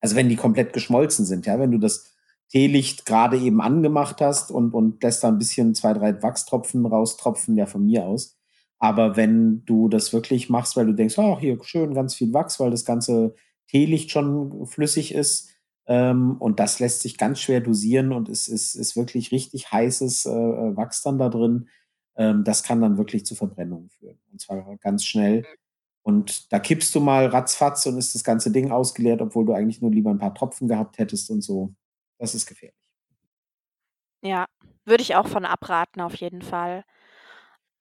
also, wenn die komplett geschmolzen sind, ja, wenn du das Teelicht grade eben angemacht hast und und lässt da 'n bisschen 2, 3 Wachstropfen raustropfen, ja, von mir aus. Aber wenn du das wirklich machst, weil du denkst: „Ach, hier schön ganz viel Wachs“, weil das ganze Teelicht schon flüssig ist, ähm, und das lässt sich ganz schwer dosieren und es ist ist wirklich richtig heißes, äh, äh, Wachs dann da drin. Ähm, das kann dann wirklich zu Verbrennungen führen und zwar ganz schnell. Und da kippst du mal ratzfatz und ist das ganze Ding ausgeleert, obwohl du eigentlich nur lieber ein paar Tropfen gehabt hättest und so. Das ist gefährlich. Ja, würde ich auch von abraten, auf jeden Fall.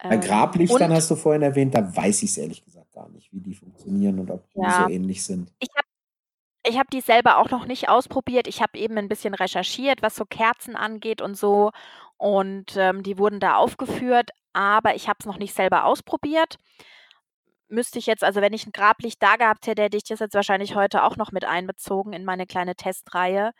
Bei Ähm, Grablichtern hast du vorhin erwähnt, da weiß ich es ehrlich gesagt gar nicht, wie die funktionieren und ob die so Ja. ähnlich sind. Ich habe ich habe die selber auch noch nicht ausprobiert. Ich habe eben 'n bisschen recherchiert, was so Kerzen angeht und so und, ähm, die wurden da aufgeführt, aber ich habe es noch nicht selber ausprobiert. Müsste ich jetzt also, wenn ich 'n Grablicht da gehabt hätte, hätte ich das jetzt wahrscheinlich heute auch noch mit einbezogen in meine kleine Testreihe.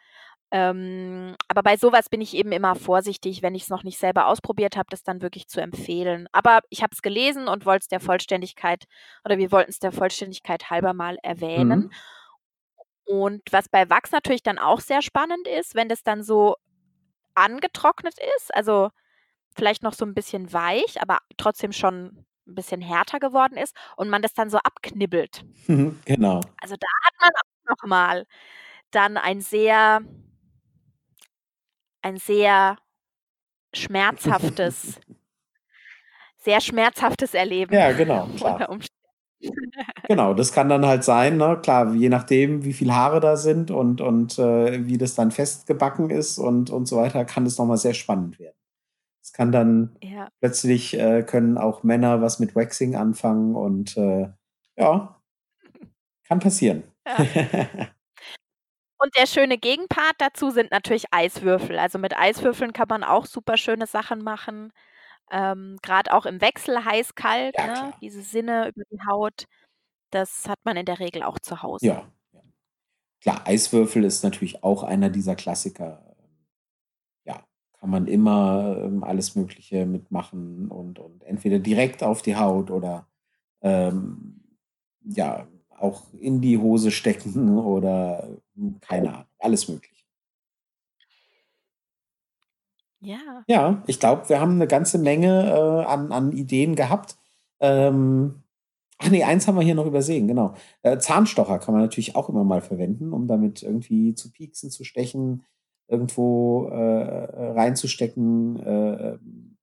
Ähm, aber bei so was bin ich eben immer vorsichtig, wenn ich's noch nicht selber ausprobiert habe, das dann wirklich zu empfehlen. Aber ich habe es gelesen und wollte es der Vollständigkeit oder wir wollten's der Vollständigkeit halber mal erwähnen. Mhm. Und was bei Wachs natürlich dann auch sehr spannend ist, wenn das dann so angetrocknet ist, also, vielleicht noch so 'n bisschen weich, aber trotzdem schon 'n bisschen härter geworden ist und man das dann so abknibbelt. Genau. Also, da hat man auch noch mal dann ein sehr ein sehr schmerzhaftes sehr schmerzhaftes Erleben Ja, genau, klar. Genau, das kann dann halt sein, ne? Klar, je nachdem, wie viel Haare da sind und und, äh, wie das dann festgebacken ist und und so weiter, kann das noch mal sehr spannend werden. Es kann dann Ja. plötzlich, äh können auch Männer was mit Waxing anfangen und, äh, ja kann passieren. Ja. Und der schöne Gegenpart dazu sind natürlich Eiswürfel. Also, mit Eiswürfeln kann man auch super schöne Sachen machen, ähm, grad auch im Wechsel heiß-kalt, Ja, ne? Diese Sinne über die Haut, das hat man in der Regel auch zu Hause. Ja, ja. Klar, Eiswürfel ist natürlich auch einer dieser Klassiker. Ja, kann man immer, ähm, alles Mögliche mitmachen und und entweder direkt auf die Haut oder, ähm, ja, auch in die Hose stecken oder, hm, keine Ahnung, alles Mögliche. Ja. Ja, ich glaube, wir haben 'ne ganze Menge, äh, an an Ideen gehabt. Ähm, ach ne, eins haben wir hier noch übersehen, genau. Äh, Zahnstocher kann man natürlich auch immer mal verwenden, um damit irgendwie zu pieksen, zu stechen, irgendwo, äh, äh, reinzustecken, äh, ähm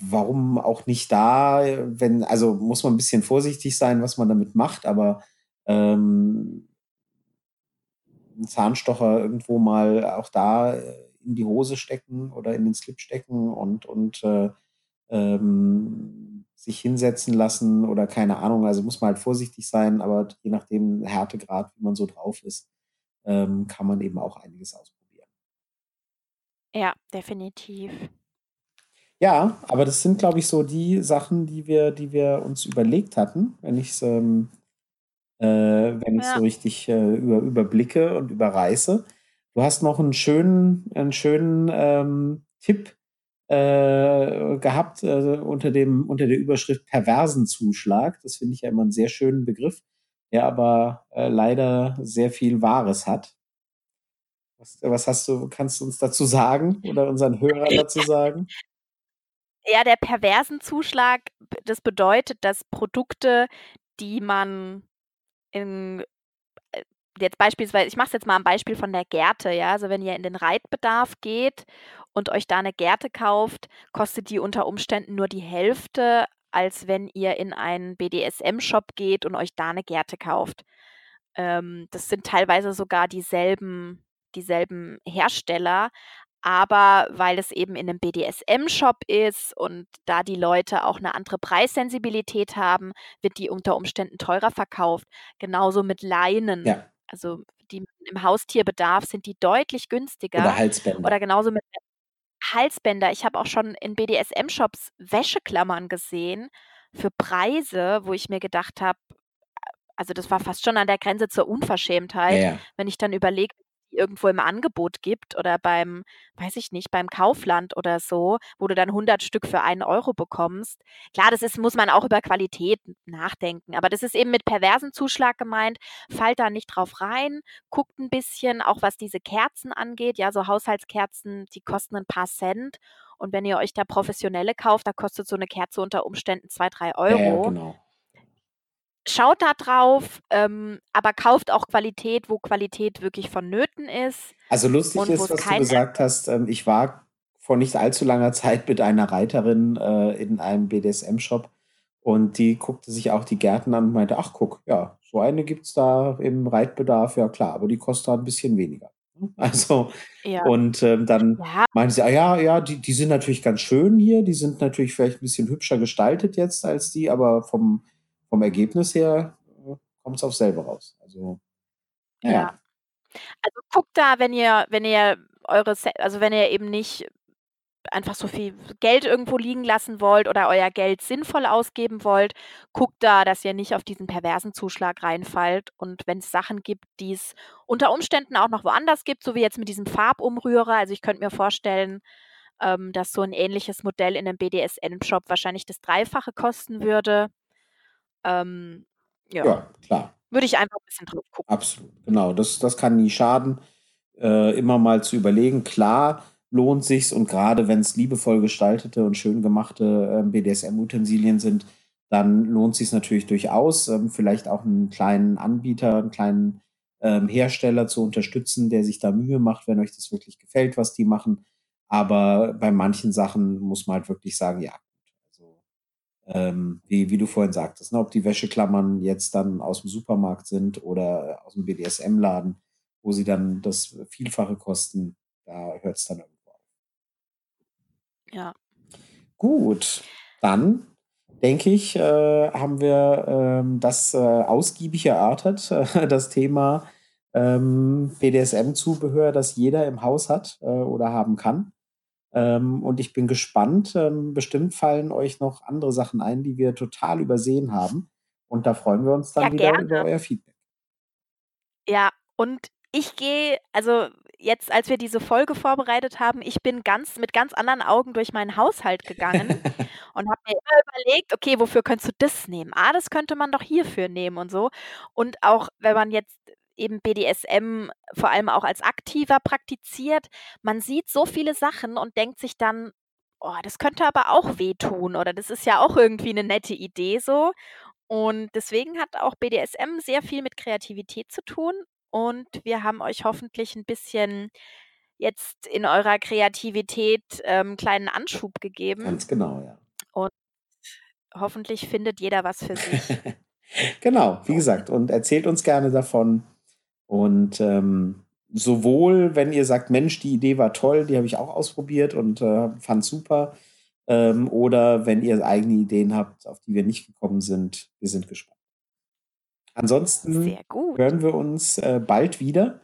warum auch nicht da, wenn also, muss man 'n bisschen vorsichtig sein, was man damit macht, aber, ähm Zahnstocher irgendwo mal auch da, äh, in die Hose stecken oder in den Slip stecken und und, äh, ähm, sich hinsetzen lassen oder keine Ahnung. Also, muss man halt vorsichtig sein, aber je nachdem Härtegrad, wie man so drauf ist, ähm, kann man eben auch einiges ausprobieren. Ja, definitiv. Ja, aber das sind, glaube ich, so die Sachen, die wir die wir uns überlegt hatten, wenn ich's, ähm, äh wenn ich's so Ja. richtig, äh, über überblicke und überreiße. Du hast noch 'n schönen 'n schönen, ähm, Tipp, äh, gehabt, äh, unter dem unter der Überschrift „Perversenzuschlag“. Das finde ich ja immer 'n sehr schönen Begriff, der aber, äh, leider sehr viel Wahres hat. Was was hast du kannst du uns dazu sagen oder unseren Hörern dazu sagen? Ja, der Perversenzuschlag, b das bedeutet, dass Produkte, die man in äh, jetzt beispielsweise ich mache es jetzt mal am Beispiel von der Gerte, ja? Also, wenn ihr in den Reitbedarf geht und euch da 'ne Gerte kauft, kostet die unter Umständen nur die Hälfte, als wenn ihr in einen BDSM-Shop geht und euch da 'ne Gerte kauft. Ähm, das sind teilweise sogar dieselben dieselben Hersteller, aber weil es eben in 'nem BDSM-Shop ist und da die Leute auch 'ne andere Preissensibilität haben, wird die unter Umständen teurer verkauft. Genauso mit Leinen. Ja. Also, die im Haustierbedarf sind die deutlich Oder günstiger Halsbänder. oder genauso mit Halsbänder. Ich habe auch schon in BDSM-Shops Wäscheklammern gesehen für Preise, wo ich mir gedacht habe also, das war fast schon an der Grenze zur Ja, Unverschämtheit, ja. wenn ich dann überlege, irgendwo im Angebot gibt oder beim weiß ich nicht, beim Kaufland oder so, wo du dann 100 Stück für 1 € bekommst. Klar, das ist muss man auch über Qualität nachdenken, aber das ist eben mit Perversenzuschlag gemeint. Fallt da nicht drauf rein, guckt 'n bisschen, auch was diese Kerzen angeht. Ja, so Haushaltskerzen, die kosten 'n paar Cent und wenn ihr euch da professionelle kauft, da kostet so 'ne Kerze unter Umständen 2, drei Ja, ja, Euro. genau. Schaut da drauf, ähm, aber kauft auch Qualität, wo Qualität wirklich vonnöten ist Also, lustig ist, was du gesagt hast, ähm, ich war vor nicht allzu langer Zeit mit einer Reiterin, äh, in einem BDSM-Shop Und die guckte sich auch die Gärten an und meinte, ach guck, ja, so eine gibt es da im Reitbedarf, ja klar, aber die kostet halt ein bisschen weniger. Also, Ja. und ähm, dann Ja. meinte sie, ah ja, ja, die, die sind natürlich ganz schön hier, die sind natürlich vielleicht ein bisschen hübscher gestaltet jetzt als die, aber vom, vom Ergebnis her äh, kommt es auf selber raus. Also, ja. Ja. Also guckt da, wenn ihr, wenn ihr eure, also wenn ihr eben nicht einfach so viel Geld irgendwo liegen lassen wollt oder euer Geld sinnvoll ausgeben wollt, guckt da, dass ihr nicht auf diesen perversen Zuschlag reinfallt. Und wenn es Sachen gibt, die es unter Umständen auch noch woanders gibt, so wie jetzt mit diesem Farbumrührer. Also ich könnte mir vorstellen, ähm, dass so ein ähnliches Modell in einem BDSM-Shop wahrscheinlich das Dreifache kosten würde. Ähm, ja. ja, klar. Würde ich einfach ein bisschen drauf gucken. Absolut, genau. Das, das kann nie schaden, äh, immer mal zu überlegen. Klar lohnt sich's und gerade wenn es liebevoll gestaltete und schön gemachte äh, BDSM-Utensilien sind, dann lohnt sich natürlich durchaus, ähm, vielleicht auch einen kleinen Anbieter, einen kleinen ähm, Hersteller zu unterstützen, der sich da Mühe macht, wenn euch das wirklich gefällt, was die machen. Aber bei manchen Sachen muss man halt wirklich sagen, ja, ähm, wie, wie du vorhin sagtest, ne, ob die Wäscheklammern jetzt dann aus dem Supermarkt sind oder aus dem BDSM-Laden, wo sie dann das Vielfache kosten, da hört es dann irgendwo auf. Ja. Gut, dann denke ich, äh, haben wir ähm, das äh, ausgiebig erörtert, äh, das Thema ähm, BDSM-Zubehör, das jeder im Haus hat äh, oder haben kann. Ähm, und ich bin gespannt. Ähm, bestimmt fallen euch noch andere Sachen ein, die wir total übersehen haben. Und da freuen wir uns dann Ja, wieder gerne. über euer Feedback. Ja, und ich gehe, also jetzt, als wir diese Folge vorbereitet haben, ich bin ganz mit ganz anderen Augen durch meinen Haushalt gegangen und habe mir immer überlegt, okay, wofür könntest du das nehmen? Ah, das könnte man doch hierfür nehmen und so. Und auch wenn man jetzt eben BDSM vor allem auch als aktiver praktiziert, man sieht so viele Sachen und denkt sich dann, oh, das könnte aber auch wehtun oder das ist ja auch irgendwie eine nette Idee so. Und deswegen hat auch BDSM sehr viel mit Kreativität zu tun. Und wir haben euch hoffentlich ein bisschen jetzt in eurer Kreativität ähm, kleinen Anschub gegeben. Ganz genau, ja. Und hoffentlich findet jeder was für sich. genau, wie gesagt, und erzählt uns gerne davon. Und ähm, sowohl, wenn ihr sagt, Mensch, die Idee war toll, die habe ich auch ausprobiert und äh, fand super. Ähm, oder wenn ihr eigene Ideen habt, auf die wir nicht gekommen sind, wir sind gespannt. Ansonsten Sehr gut. hören wir uns äh, bald wieder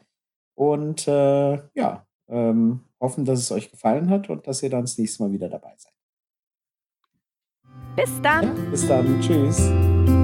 und äh, ja, ähm, hoffen, dass es euch gefallen hat und dass ihr dann das nächste Mal wieder dabei seid. Bis dann. Ja, bis dann. Tschüss.